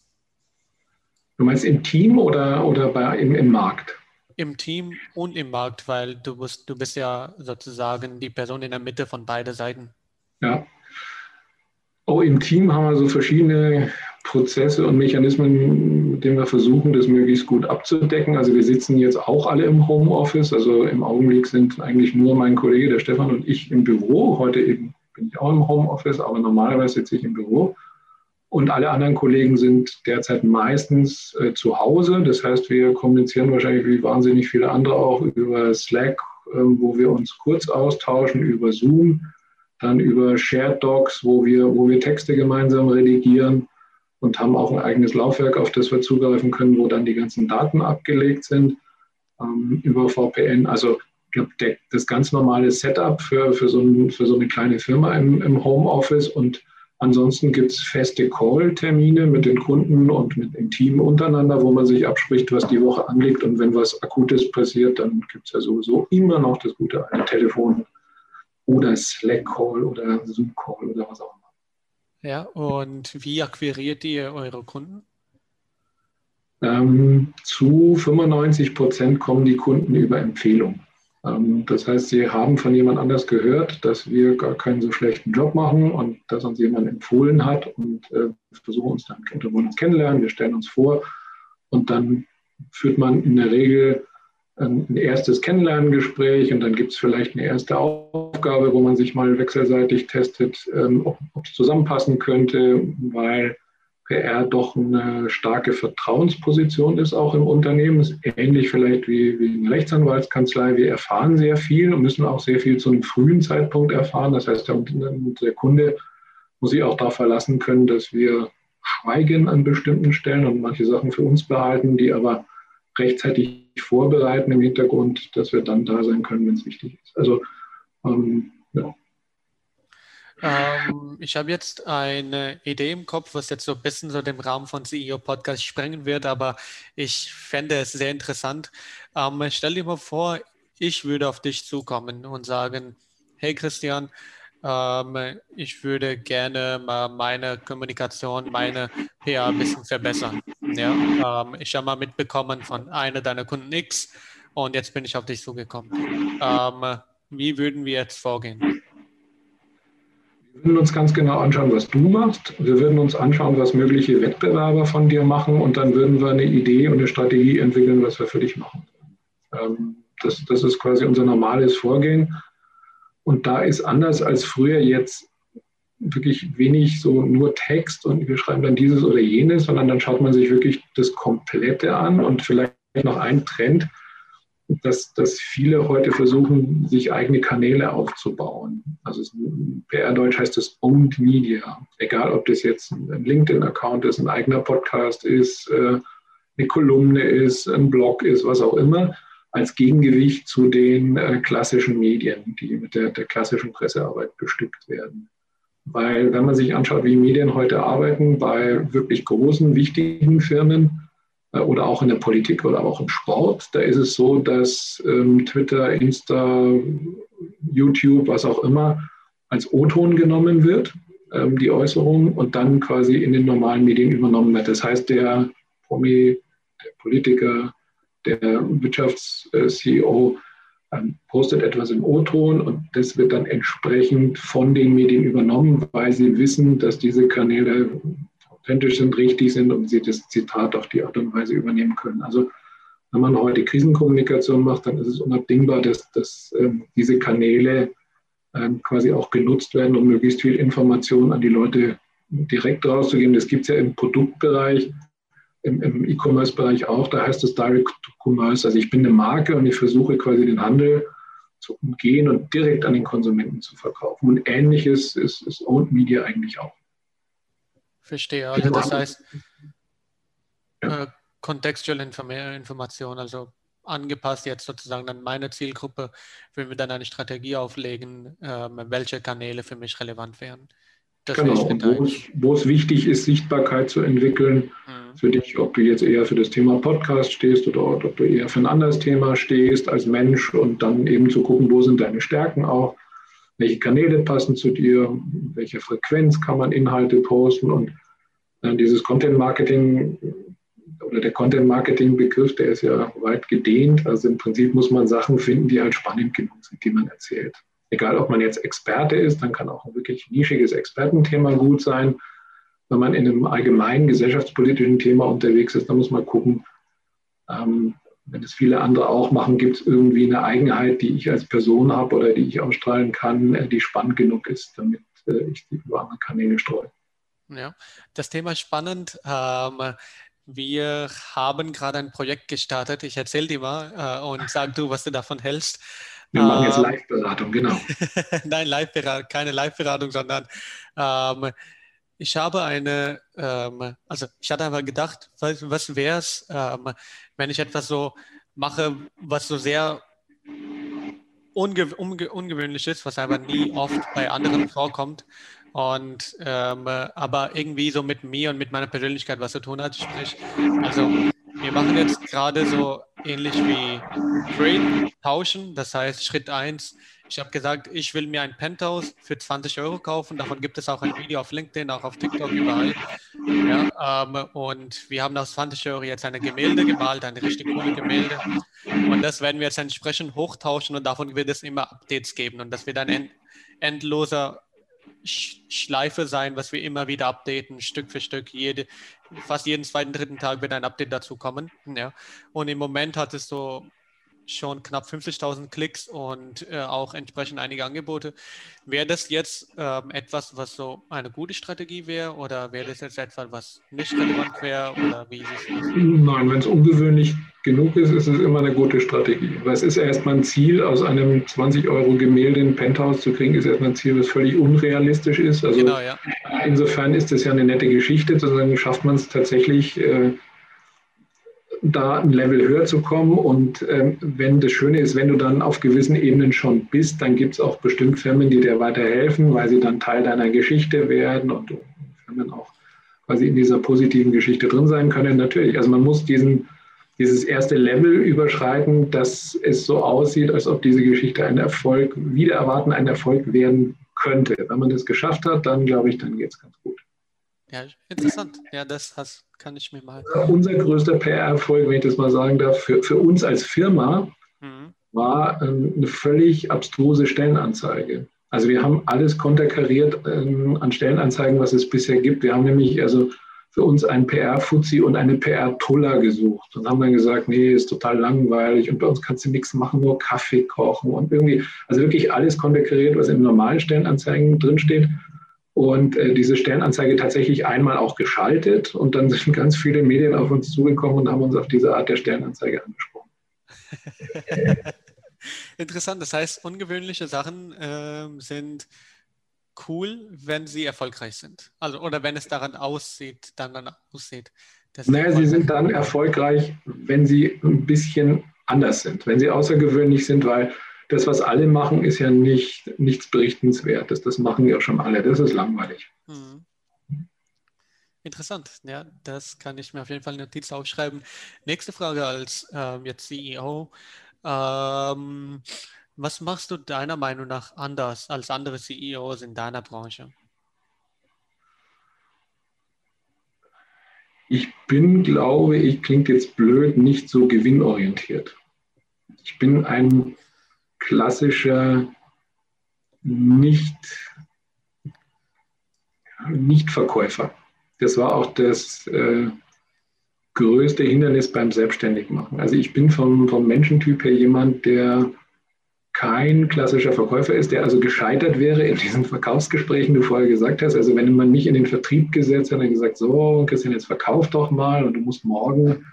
Du meinst im Team oder, oder bei, im, im Markt? Im Team und im Markt, weil du bist, du bist ja sozusagen die Person in der Mitte von beiden Seiten. Ja. Oh, im Team haben wir so verschiedene Prozesse und Mechanismen, mit denen wir versuchen, das möglichst gut abzudecken. Also wir sitzen jetzt auch alle im Homeoffice. Also im Augenblick sind eigentlich nur mein Kollege, der Stefan und ich im Büro. Heute eben bin ich auch im Homeoffice, aber normalerweise sitze ich im Büro. Und alle anderen Kollegen sind derzeit meistens äh, zu Hause. Das heißt, wir kommunizieren wahrscheinlich wie wahnsinnig viele andere auch über Slack, äh, wo wir uns kurz austauschen, über Zoom, dann über Shared Docs, wo wir, wo wir Texte gemeinsam redigieren und haben auch ein eigenes Laufwerk, auf das wir zugreifen können, wo dann die ganzen Daten abgelegt sind ähm, über VPN. Also glaube, das ganz normale Setup für, für, so, ein, für so eine kleine Firma im, im Homeoffice und Ansonsten gibt es feste Call-Termine mit den Kunden und mit dem Team untereinander, wo man sich abspricht, was die Woche anliegt. Und wenn was Akutes passiert, dann gibt es ja sowieso immer noch das gute alte Telefon oder Slack-Call oder Zoom-Call oder was auch immer. Ja, und wie akquiriert ihr eure Kunden? Ähm, zu 95 Prozent kommen die Kunden über Empfehlung. Ähm, das heißt, sie haben von jemand anders gehört, dass wir gar keinen so schlechten Job machen und dass uns jemand empfohlen hat und äh, versuchen uns dann wollen uns kennenlernen, wir stellen uns vor und dann führt man in der Regel ein erstes Kennenlerngespräch und dann gibt es vielleicht eine erste Aufgabe, wo man sich mal wechselseitig testet, ähm, ob es zusammenpassen könnte, weil PR doch eine starke Vertrauensposition ist, auch im Unternehmen. Ist ähnlich vielleicht wie, wie eine Rechtsanwaltskanzlei. Wir erfahren sehr viel und müssen auch sehr viel zu einem frühen Zeitpunkt erfahren. Das heißt, der, Kunde muss sich auch darauf verlassen können, dass wir schweigen an bestimmten Stellen und manche Sachen für uns behalten, die aber rechtzeitig vorbereiten im Hintergrund, dass wir dann da sein können, wenn es wichtig ist. Also ähm, ja, ähm, ich habe jetzt eine Idee im Kopf, was jetzt so ein bisschen so dem Rahmen von CEO Podcast sprengen wird, aber ich fände es sehr interessant. Ähm, stell dir mal vor, ich würde auf dich zukommen und sagen, hey Christian, ähm, ich würde gerne mal meine Kommunikation, meine PR ein bisschen verbessern. Ja? Ähm, ich habe mal mitbekommen von einer deiner Kunden X und jetzt bin ich auf dich zugekommen. Ähm, wie würden wir jetzt vorgehen? Wir würden uns ganz genau anschauen, was du machst. Wir würden uns anschauen, was mögliche Wettbewerber von dir machen und dann würden wir eine Idee und eine Strategie entwickeln, was wir für dich machen. Ähm, das, das ist quasi unser normales Vorgehen. Und da ist anders als früher jetzt wirklich wenig so nur Text und wir schreiben dann dieses oder jenes, sondern dann schaut man sich wirklich das Komplette an und vielleicht noch ein Trend, dass, dass viele heute versuchen, sich eigene Kanäle aufzubauen. Also PR-Deutsch heißt das Owned Media. Egal, ob das jetzt ein LinkedIn-Account ist, ein eigener Podcast ist, äh, eine Kolumne ist, ein Blog ist, was auch immer, als Gegengewicht zu den äh, klassischen Medien, die mit der, der klassischen Pressearbeit bestückt werden. Weil wenn man sich anschaut, wie Medien heute arbeiten, bei wirklich großen, wichtigen Firmen, oder auch in der Politik oder auch im Sport. Da ist es so, dass ähm, Twitter, Insta, YouTube, was auch immer, als O-Ton genommen wird, ähm, die Äußerung, und dann quasi in den normalen Medien übernommen wird. Das heißt, der Promi, der Politiker, der Wirtschafts-CEO ähm, postet etwas im O-Ton und das wird dann entsprechend von den Medien übernommen, weil sie wissen, dass diese Kanäle authentisch sind, richtig sind und sie das Zitat auf die Art und Weise übernehmen können. Also wenn man heute Krisenkommunikation macht, dann ist es unabdingbar, dass, dass ähm, diese Kanäle ähm, quasi auch genutzt werden, um möglichst viel Information an die Leute direkt rauszugeben. Das gibt es ja im Produktbereich, im, im E-Commerce-Bereich auch. Da heißt es Direct Commerce. Also ich bin eine Marke und ich versuche quasi den Handel zu umgehen und direkt an den Konsumenten zu verkaufen. Und ähnliches ist, ist Owned Media eigentlich auch. Verstehe. Also das heißt, äh, Contextual Information, also angepasst jetzt sozusagen an meine Zielgruppe, wenn wir dann eine Strategie auflegen, äh, welche Kanäle für mich relevant wären. Das genau, wo es, wo es, wichtig ist, Sichtbarkeit zu entwickeln mhm. für dich, ob du jetzt eher für das Thema Podcast stehst oder ob du eher für ein anderes Thema stehst als Mensch und dann eben zu gucken, wo sind deine Stärken auch, welche Kanäle passen zu dir, welche Frequenz kann man Inhalte posten und äh, dieses Content Marketing oder der Content Marketing Begriff, der ist ja weit gedehnt. Also im Prinzip muss man Sachen finden, die halt spannend genug sind, die man erzählt. Egal, ob man jetzt Experte ist, dann kann auch ein wirklich nischiges Expertenthema gut sein. Wenn man in einem allgemeinen gesellschaftspolitischen Thema unterwegs ist, dann muss man gucken, ähm, wenn es viele andere auch machen, gibt es irgendwie eine Eigenheit, die ich als Person habe oder die ich ausstrahlen kann, äh, die spannend genug ist, damit äh, ich die über andere Kanäle streue. Ja, das Thema ist spannend. Ähm, wir haben gerade ein Projekt gestartet. Ich erzähle dir mal äh, und sag du, was du davon hältst. Wir machen jetzt ähm, Live-Beratung, genau. Nein, Live keine Live-Beratung, sondern ähm, ich habe eine, ähm, also ich hatte einfach gedacht, was, was wäre es, ähm, wenn ich etwas so mache, was so sehr unge unge ungewöhnlich ist, was aber nie oft bei anderen vorkommt. Und ähm, aber irgendwie so mit mir und mit meiner Persönlichkeit was zu tun hat. Sprich, also wir machen jetzt gerade so ähnlich wie Trade tauschen. Das heißt, Schritt 1, ich habe gesagt, ich will mir ein Penthouse für 20 Euro kaufen. Davon gibt es auch ein Video auf LinkedIn, auch auf TikTok, überall. Ja, ähm, und wir haben aus 20 Euro jetzt eine Gemälde gemalt, eine richtig coole Gemälde. Und das werden wir jetzt entsprechend hochtauschen und davon wird es immer Updates geben. Und das wird ein end endloser Schleife sein, was wir immer wieder updaten, Stück für Stück. Jede, fast jeden zweiten, dritten Tag wird ein Update dazu kommen. Ja. Und im Moment hat es so schon knapp 50.000 Klicks und äh, auch entsprechend einige Angebote. Wäre das jetzt ähm, etwas, was so eine gute Strategie wäre oder wäre das jetzt etwas, was nicht relevant wäre oder wie ist es? Nein, wenn es ungewöhnlich genug ist, ist es immer eine gute Strategie. Weil es ist erstmal ein Ziel, aus einem 20 Euro Gemälde ein Penthouse zu kriegen, ist erstmal ein Ziel, das völlig unrealistisch ist. Also genau, ja. insofern ist das ja eine nette Geschichte, sozusagen schafft man es tatsächlich. Äh, da ein Level höher zu kommen. Und ähm, wenn das Schöne ist, wenn du dann auf gewissen Ebenen schon bist, dann gibt es auch bestimmt Firmen, die dir weiterhelfen, weil sie dann Teil deiner Geschichte werden und Firmen auch quasi in dieser positiven Geschichte drin sein können. Natürlich, also man muss diesen, dieses erste Level überschreiten, dass es so aussieht, als ob diese Geschichte ein Erfolg, wieder erwarten, ein Erfolg werden könnte. Wenn man das geschafft hat, dann glaube ich, dann geht es ganz gut. Ja, interessant. Ja, das hast, kann ich mir mal. Unser größter PR-Erfolg, wenn ich das mal sagen darf, für, für uns als Firma mhm. war ähm, eine völlig abstruse Stellenanzeige. Also wir haben alles konterkariert ähm, an Stellenanzeigen, was es bisher gibt. Wir haben nämlich also für uns einen PR-Fuzzi und eine PR-Tuller gesucht und haben dann gesagt, nee, ist total langweilig und bei uns kannst du nichts machen, nur Kaffee kochen und irgendwie, also wirklich alles konterkariert, was in normalen Stellenanzeigen drinsteht und äh, diese Stellenanzeige tatsächlich einmal auch geschaltet und dann sind ganz viele Medien auf uns zugekommen und haben uns auf diese Art der Stellenanzeige angesprochen. Interessant, das heißt, ungewöhnliche Sachen äh, sind cool, wenn sie erfolgreich sind. Also oder wenn es daran aussieht, dann, dann aussieht. Naja, sie sind dann erfolgreich, wenn sie ein bisschen anders sind, wenn sie außergewöhnlich sind, weil das, was alle machen, ist ja nicht, nichts Berichtenswertes. Das machen ja schon alle. Das ist langweilig. Mhm. Interessant. Ja, das kann ich mir auf jeden Fall eine Notiz aufschreiben. Nächste Frage als ähm, jetzt CEO. Ähm, was machst du deiner Meinung nach anders als andere CEOs in deiner Branche? Ich bin, glaube ich, klingt jetzt blöd, nicht so gewinnorientiert. Ich bin ein klassischer nicht, Nichtverkäufer. Das war auch das äh, größte Hindernis beim Selbstständigmachen. Also ich bin vom, vom Menschentyp her jemand, der kein klassischer Verkäufer ist, der also gescheitert wäre in diesen Verkaufsgesprächen, du vorher gesagt hast. Also wenn man mich in den Vertrieb gesetzt hat und gesagt, so, Christian, jetzt verkauf doch mal und du musst morgen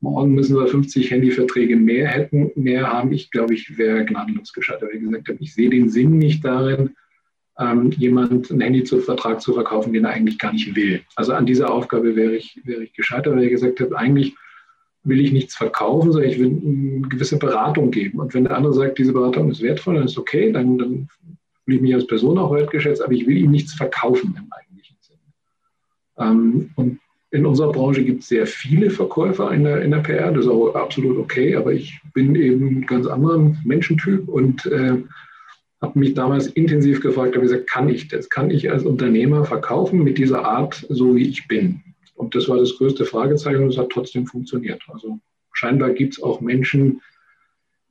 morgen müssen wir 50 Handyverträge mehr hätten, mehr haben. Ich glaube, ich wäre gnadenlos gescheitert, weil ich gesagt habe, ich sehe den Sinn nicht darin, ähm, jemand ein Handy zu Vertrag zu verkaufen, den er eigentlich gar nicht will. Also an dieser Aufgabe wäre ich, wäre ich gescheitert, weil ich gesagt habe, eigentlich will ich nichts verkaufen, sondern ich will eine gewisse Beratung geben. Und wenn der andere sagt, diese Beratung ist wertvoll, dann ist okay, dann, dann fühle ich mich als Person auch wertgeschätzt, aber ich will ihm nichts verkaufen im eigentlichen Sinne. Ähm, und in unserer Branche gibt es sehr viele Verkäufer in der, in der PR, das ist auch absolut okay, aber ich bin eben ein ganz anderer Menschentyp und äh, habe mich damals intensiv gefragt, habe gesagt, kann ich das? Kann ich als Unternehmer verkaufen mit dieser Art, so wie ich bin? Und das war das größte Fragezeichen und es hat trotzdem funktioniert. Also scheinbar gibt es auch Menschen,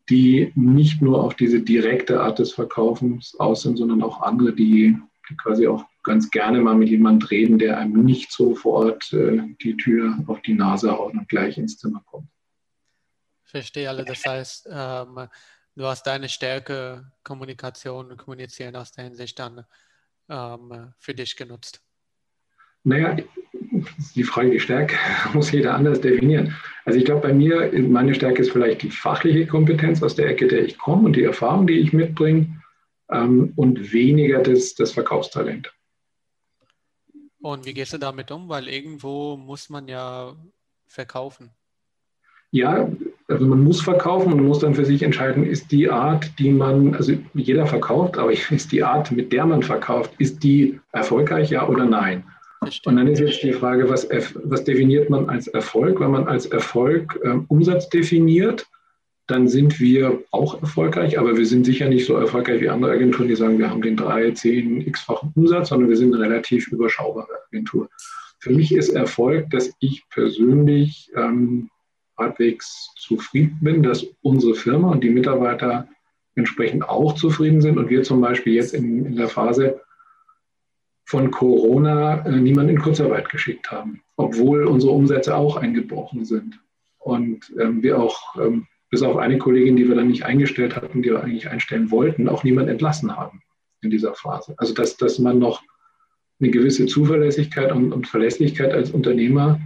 die nicht nur auf diese direkte Art des Verkaufens aus sind, sondern auch andere, die, die quasi auch ganz gerne mal mit jemand reden, der einem nicht sofort äh, die Tür auf die Nase haut und gleich ins Zimmer kommt. Verstehe alle. Das heißt, ähm, du hast deine Stärke, Kommunikation und Kommunizieren aus der Hinsicht dann ähm, für dich genutzt. Naja, die Frage, die Stärke muss jeder anders definieren. Also ich glaube, bei mir, meine Stärke ist vielleicht die fachliche Kompetenz aus der Ecke, der ich komme und die Erfahrung, die ich mitbringe ähm, und weniger das, das Verkaufstalent. Und wie gehst du damit um? Weil irgendwo muss man ja verkaufen. Ja, also man muss verkaufen und muss dann für sich entscheiden, ist die Art, die man, also jeder verkauft, aber ist die Art, mit der man verkauft, ist die erfolgreich, ja oder nein? Und dann ist jetzt die Frage, was, was definiert man als Erfolg? Wenn man als Erfolg äh, Umsatz definiert, dann sind wir auch erfolgreich, aber wir sind sicher nicht so erfolgreich wie andere Agenturen, die sagen, wir haben den 3, 10, x-fachen Umsatz, sondern wir sind eine relativ überschaubare Agentur. Für mich ist Erfolg, dass ich persönlich ähm, halbwegs zufrieden bin, dass unsere Firma und die Mitarbeiter entsprechend auch zufrieden sind und wir zum Beispiel jetzt in, in der Phase von Corona äh, niemanden in Kurzarbeit geschickt haben, obwohl unsere Umsätze auch eingebrochen sind. Und ähm, wir auch, ähm, bis auf eine Kollegin, die wir dann nicht eingestellt hatten, die wir eigentlich einstellen wollten, auch niemand entlassen haben in dieser Phase. Also dass, dass man noch eine gewisse Zuverlässigkeit und, und Verlässlichkeit als Unternehmer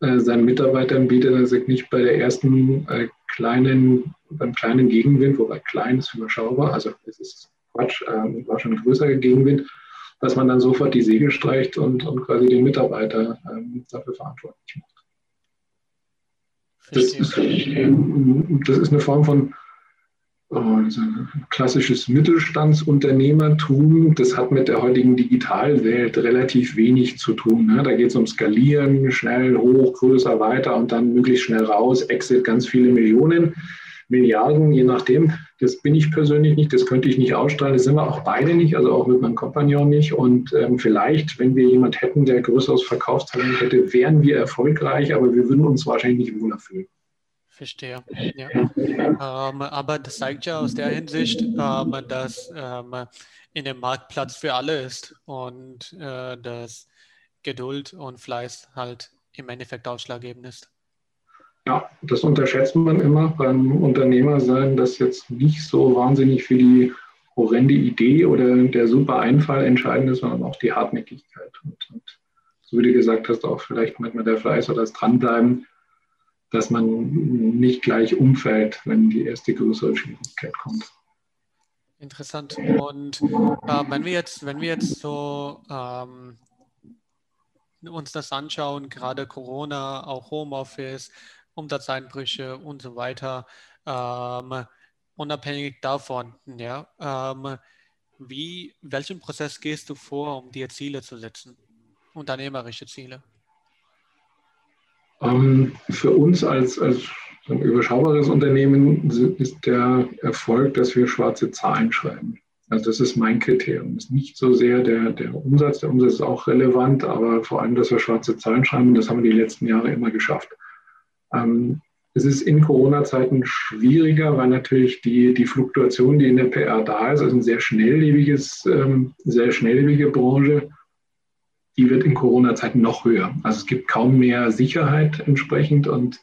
äh, seinen Mitarbeitern bietet, er sagt nicht bei der ersten äh, kleinen, beim kleinen Gegenwind, wobei klein ist überschaubar, also es ist Quatsch, äh, war schon ein größerer Gegenwind, dass man dann sofort die Segel streicht und, und quasi den Mitarbeiter ähm, dafür verantwortlich macht. Das ist, das ist, eine Form von also klassisches Mittelstandsunternehmertum, das hat mit der heutigen Digitalwelt relativ wenig zu tun. Ne? Da geht es um Skalieren, schnell, hoch, größer, weiter und dann möglichst schnell raus, Exit ganz viele Millionen, Milliarden, je nachdem. Das bin ich persönlich nicht, das könnte ich nicht ausstrahlen, das sind wir auch beide nicht, also auch mit meinem Kompagnon nicht. Und ähm, vielleicht, wenn wir jemand hätten, der größeres Verkaufstalent hätte, wären wir erfolgreich, aber wir würden uns wahrscheinlich nicht wohler fühlen. Verstehe. Ja. ähm, aber das zeigt ja aus der Hinsicht, ähm, dass ähm, in dem Markt Platz für alle ist und äh, dass Geduld und Fleiß halt im Endeffekt ausschlaggebend ist. Ja, das unterschätzt man immer beim Unternehmersein, dass jetzt nicht so wahnsinnig für die horrende Idee oder der super Einfall entscheidend ist, sondern auch die Hartnäckigkeit. Und, und so wie du gesagt hast, auch vielleicht manchmal der Fleiß oder das Dranbleiben dass man nicht gleich umfällt, wenn die erste größere Schwierigkeit kommt. Interessant. Und äh, wenn wir jetzt, wenn wir jetzt so ähm, uns das anschauen, gerade Corona, auch Homeoffice, Umsatzeinbrüche und so weiter, ähm, unabhängig davon, ja, ähm, wie, welchen Prozess gehst du vor, um dir Ziele zu setzen, unternehmerische Ziele? Ähm, für uns als, als ein überschaubares Unternehmen ist der Erfolg, dass wir schwarze Zahlen schreiben. Also das ist mein Kriterium. Das ist nicht so sehr der, der Umsatz. Der Umsatz ist auch relevant, aber vor allem, dass wir schwarze Zahlen schreiben. Das haben wir die letzten Jahre immer geschafft. Ähm, es ist in Corona-Zeiten schwieriger, weil natürlich die, die Fluktuation, die in der PR da ist, also ein sehr schnelllebiges, ähm, sehr schnelllebige Branche, die wird in Corona-Zeiten noch höher. Also es gibt kaum mehr Sicherheit entsprechend und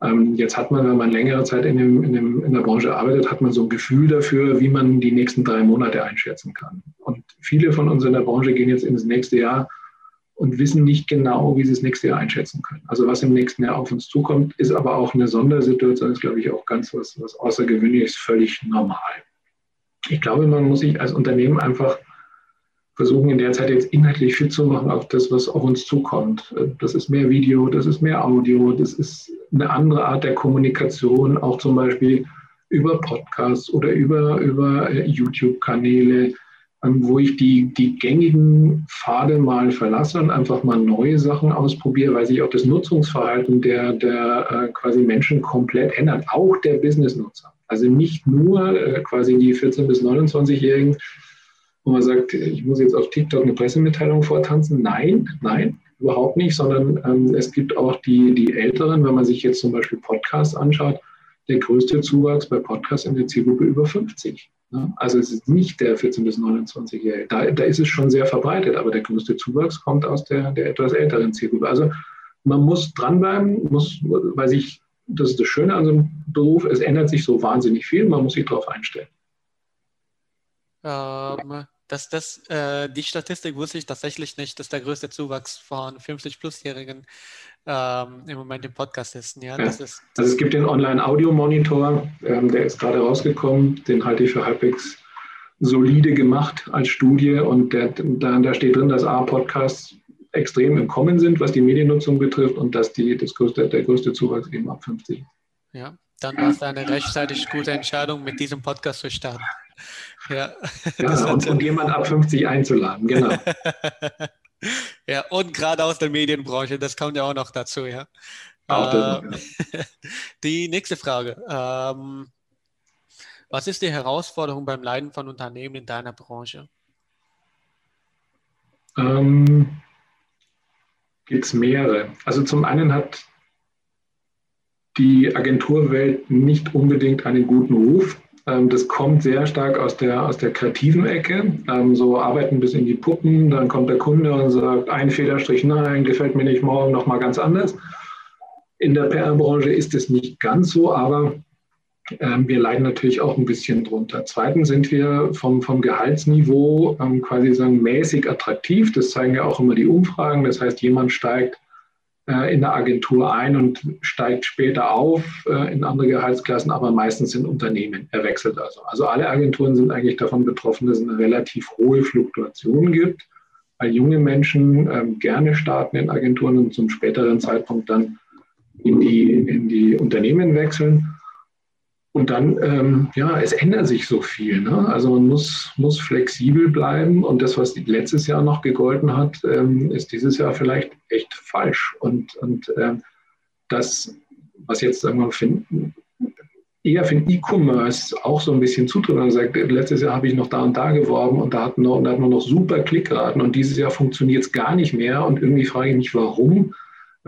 ähm, jetzt hat man, wenn man längere Zeit in, dem, in, dem, in der Branche arbeitet, hat man so ein Gefühl dafür, wie man die nächsten drei Monate einschätzen kann. Und viele von uns in der Branche gehen jetzt ins nächste Jahr und wissen nicht genau, wie sie das nächste Jahr einschätzen können. Also was im nächsten Jahr auf uns zukommt, ist aber auch eine Sondersituation, ist, glaube ich, auch ganz was, was Außergewöhnliches, völlig normal. Ich glaube, man muss sich als Unternehmen einfach versuchen in der Zeit jetzt inhaltlich fit zu machen auf das, was auf uns zukommt. Das ist mehr Video, das ist mehr Audio, das ist eine andere Art der Kommunikation, auch zum Beispiel über Podcasts oder über, über äh, YouTube-Kanäle, wo ich die, die gängigen Pfade mal verlasse und einfach mal neue Sachen ausprobiere, weil sich auch das Nutzungsverhalten der, der äh, quasi Menschen komplett ändert, auch der Business-Nutzer. Also nicht nur äh, quasi die 14- bis 29-Jährigen, wo man sagt, ich muss jetzt auf TikTok eine Pressemitteilung vortanzen. Nein, nein, überhaupt nicht, sondern ähm, es gibt auch die, die Älteren, wenn man sich jetzt zum Beispiel Podcasts anschaut, der größte Zuwachs bei Podcasts in der Zielgruppe über 50. Ne? Also es ist nicht der 14- bis 29-Jährige. Da, da ist es schon sehr verbreitet, aber der größte Zuwachs kommt aus der, der etwas älteren Zielgruppe. Also man muss dranbleiben, muss, weil sich, das ist das Schöne an so einem Beruf, es ändert sich so wahnsinnig viel, man muss sich darauf einstellen. Ähm, das, das, äh, die Statistik wusste ich tatsächlich nicht, dass der größte Zuwachs von 50-Plus-Jährigen ähm, im Moment im Podcast ist. Ja, ja. Das ist das also es gibt den Online-Audio-Monitor, ähm, der ist gerade rausgekommen, den halte ich für halbwegs solide gemacht als Studie und der, da, da steht drin, dass A-Podcasts extrem im Kommen sind, was die Mediennutzung betrifft und dass die, das größte, der größte Zuwachs eben ab 50 ja, dann war es eine rechtzeitig gute Entscheidung, mit diesem Podcast zu starten. Ja, ja und, und jemand ab 50 einzuladen, genau. ja, und gerade aus der Medienbranche, das kommt ja auch noch dazu, ja. Auch das noch, ja. Die nächste Frage. Ähm, was ist die Herausforderung beim Leiden von Unternehmen in deiner Branche? Ähm, Gibt es mehrere. Also zum einen hat die Agenturwelt nicht unbedingt einen guten Ruf. Ähm, das kommt sehr stark aus der, aus der kreativen Ecke. Ähm, so arbeiten bis in die Puppen, dann kommt der Kunde und sagt, ein Federstrich, nein, gefällt mir nicht, morgen nochmal ganz anders. In der PR-Branche ist es nicht ganz so, aber ähm, wir leiden natürlich auch ein bisschen drunter. Zweitens sind wir vom, vom Gehaltsniveau quasi sagen mäßig attraktiv. Das zeigen ja auch immer die Umfragen. Das heißt, jemand steigt äh, in der Agentur ein und steigt später auf äh, in andere Gehaltsklassen, aber meistens in Unternehmen. Er wechselt also. Also alle Agenturen sind eigentlich davon betroffen, dass es eine relativ hohe Fluktuation gibt, weil junge Menschen ähm, gerne starten in Agenturen und zum späteren Zeitpunkt dann in die, in die Unternehmen wechseln. Und dann, ähm, ja, es ändert sich so viel. Ne? Also man muss, muss flexibel bleiben und das, was letztes Jahr noch gegolten hat, ähm, ist dieses Jahr vielleicht echt falsch. Und, und ähm, das, was jetzt, sagen wir, finden, eher für den E-Commerce auch so ein bisschen zutritt. Man sagt, letztes Jahr habe ich noch da und da geworben und da hatten, wir noch super Klickraten und dieses Jahr funktioniert es gar nicht mehr und irgendwie frage ich mich, warum.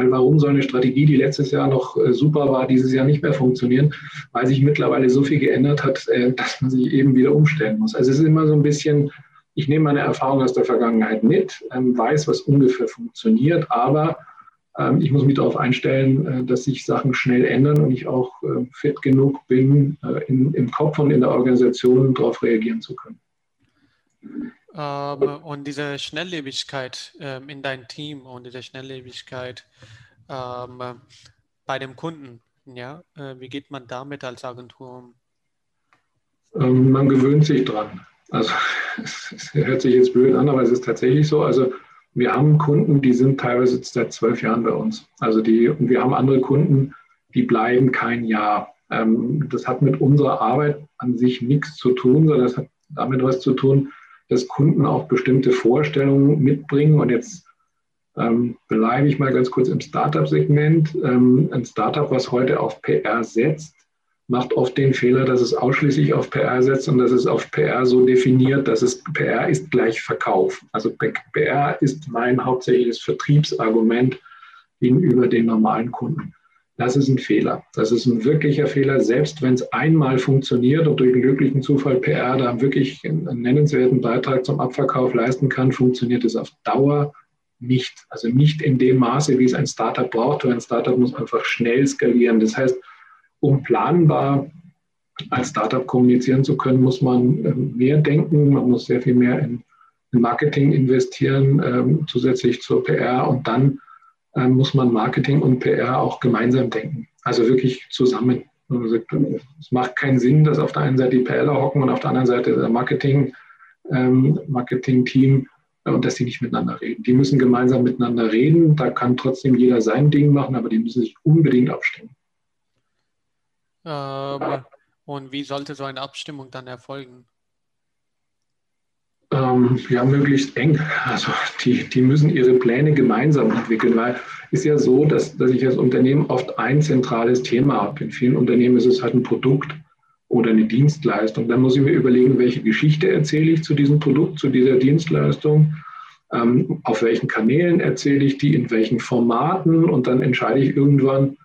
Weil warum soll eine Strategie, die letztes Jahr noch äh, super war, dieses Jahr nicht mehr funktionieren? Weil sich mittlerweile so viel geändert hat, äh, dass man sich eben wieder umstellen muss. Also es ist immer so ein bisschen, ich nehme meine Erfahrung aus der Vergangenheit mit, ähm, weiß, was ungefähr funktioniert, aber ähm, ich muss mich darauf einstellen, äh, dass sich Sachen schnell ändern und ich auch fit genug bin, im Kopf und in der Organisation darauf reagieren zu können. Ähm, und diese Schnelllebigkeit ähm, in dein Team und diese Schnelllebigkeit ähm, bei dem Kunden, ja, äh, wie geht man damit als Agentur um? Man gewöhnt sich dran. Also es hört sich jetzt blöd an, aber es ist tatsächlich so. Also wir haben Kunden, die sind teilweise seit zwölf Jahren bei uns. Also die, und wir haben andere Kunden, die bleiben kein Jahr. Das hat mit unserer Arbeit an sich nichts zu tun, sondern das hat damit was zu tun, dass Kunden auch bestimmte Vorstellungen mitbringen. Und jetzt ähm, bleibe ich mal ganz kurz im Startup-Segment. Ähm, ein Startup, was heute auf PR setzt, macht oft den Fehler, dass es ausschließlich auf PR setzt und dass es auf PR so definiert, dass es PR ist gleich Verkauf. Also PR ist mein hauptsächliches Vertriebsargument gegenüber den normalen Kunden. Das ist ein Fehler. Das ist ein wirklicher Fehler, selbst wenn es einmal funktioniert und durch einen glücklichen Zufall PR da wirklich einen nennenswerten Beitrag zum Abverkauf leisten kann, funktioniert es auf Dauer nicht. Also nicht in dem Maße, wie es ein Startup braucht. Ein Startup muss einfach schnell skalieren. Das heißt, um planbar als Startup kommunizieren zu können, muss man ähm, mehr denken. Man muss sehr viel mehr in Marketing investieren, ähm, zusätzlich zur PR und dann muss man Marketing und PR auch gemeinsam denken. Also wirklich zusammen. Also, es macht keinen Sinn, dass auf der einen Seite die PRler hocken und auf der anderen Seite der Marketing, ähm, Marketing-Team äh, und dass die nicht miteinander reden. Die müssen gemeinsam miteinander reden. Da kann trotzdem jeder sein Ding machen, aber die müssen sich unbedingt abstimmen. Ähm, und wie sollte so eine Abstimmung dann erfolgen? Ähm, ja, möglichst eng. Also die, die müssen ihre Pläne gemeinsam entwickeln, weil ist ja so, dass, dass ich als Unternehmen oft ein zentrales Thema habe. In vielen Unternehmen ist es halt ein Produkt oder eine Dienstleistung. Dann muss ich mir überlegen, welche Geschichte erzähle ich zu diesem Produkt, zu dieser Dienstleistung, ähm, auf welchen Kanälen erzähle ich die, in welchen Formaten und dann entscheide ich irgendwann,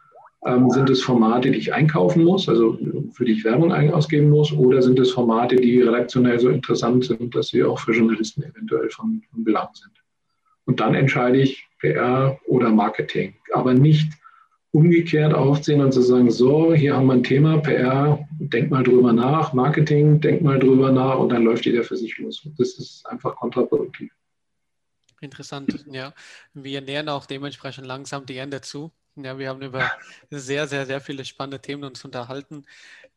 ähm, sind es Formate, die ich einkaufen muss, also für die ich Werbung ausgeben muss, oder sind es Formate, die redaktionell so interessant sind, dass sie auch für Journalisten eventuell von, von Belang sind? Und dann entscheide ich PR oder Marketing, aber nicht umgekehrt aufziehen und zu sagen, so, hier haben wir ein Thema, PR, denk mal drüber nach, Marketing, denk mal drüber nach und dann läuft jeder für sich los. Das ist einfach kontraproduktiv. Interessant, ja. Wir nähern auch dementsprechend langsam die Ende zu. Ja, wir haben über sehr, sehr, sehr viele spannende Themen uns unterhalten.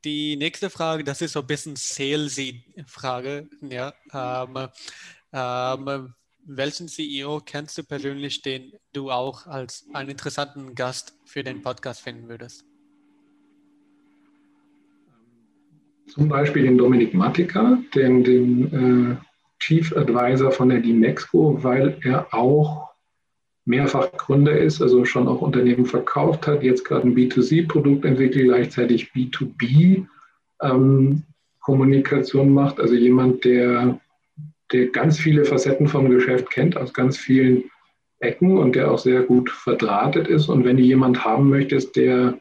Die nächste Frage, das ist so ein bisschen salesy Frage. Ja, ähm, ähm, welchen CEO kennst du persönlich, den du auch als einen interessanten Gast für den Podcast finden würdest? Zum Beispiel den Dominik Mattika, den, den äh, Chief Advisor von der Dimexco, weil er auch mehrfach Gründer ist, also schon auch Unternehmen verkauft hat, jetzt gerade ein B2C-Produkt entwickelt, gleichzeitig B2B ähm, macht. Also jemand, der, der ganz viele Facetten vom Geschäft kennt, aus ganz vielen Ecken und der auch sehr gut verdrahtet ist. Und wenn du jemand haben möchtest, der,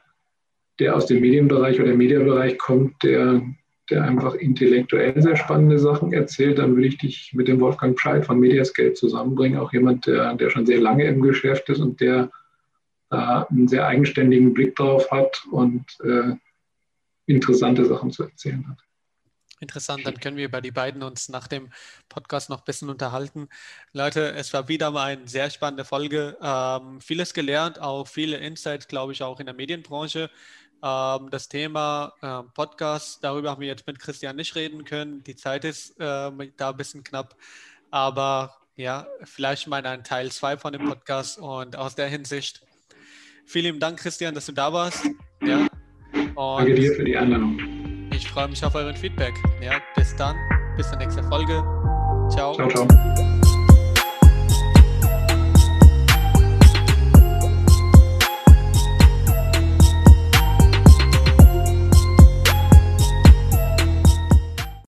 der aus dem Medienbereich oder Medienbereich kommt, der, der einfach intellektuell sehr spannende Sachen erzählt, dann würde ich dich mit dem Wolfgang Bescheid von Mediascape zusammenbringen. Auch jemand, der, der schon sehr lange im Geschäft ist und der da einen sehr eigenständigen Blick drauf hat und äh, interessante Sachen zu erzählen hat. Interessant, dann können wir über die beiden uns nach dem Podcast noch ein bisschen unterhalten. Leute, es war wieder mal eine sehr spannende Folge. Ähm, vieles gelernt, auch viele Insights, glaube ich, auch in der Medienbranche. Ähm, das Thema äh, Podcast, darüber haben wir jetzt mit Christian nicht reden können. Die Zeit ist äh, da ein bisschen knapp. Aber ja, vielleicht mal ein Teil 2 von dem Podcast. Und aus der Hinsicht, vielen Dank, Christian, dass du da warst. Ja. Und Danke dir für die Einladung. Ich freue mich auf euren Feedback. Ja, bis dann. Bis zur nächsten Folge. Ciao. Ciao, ciao.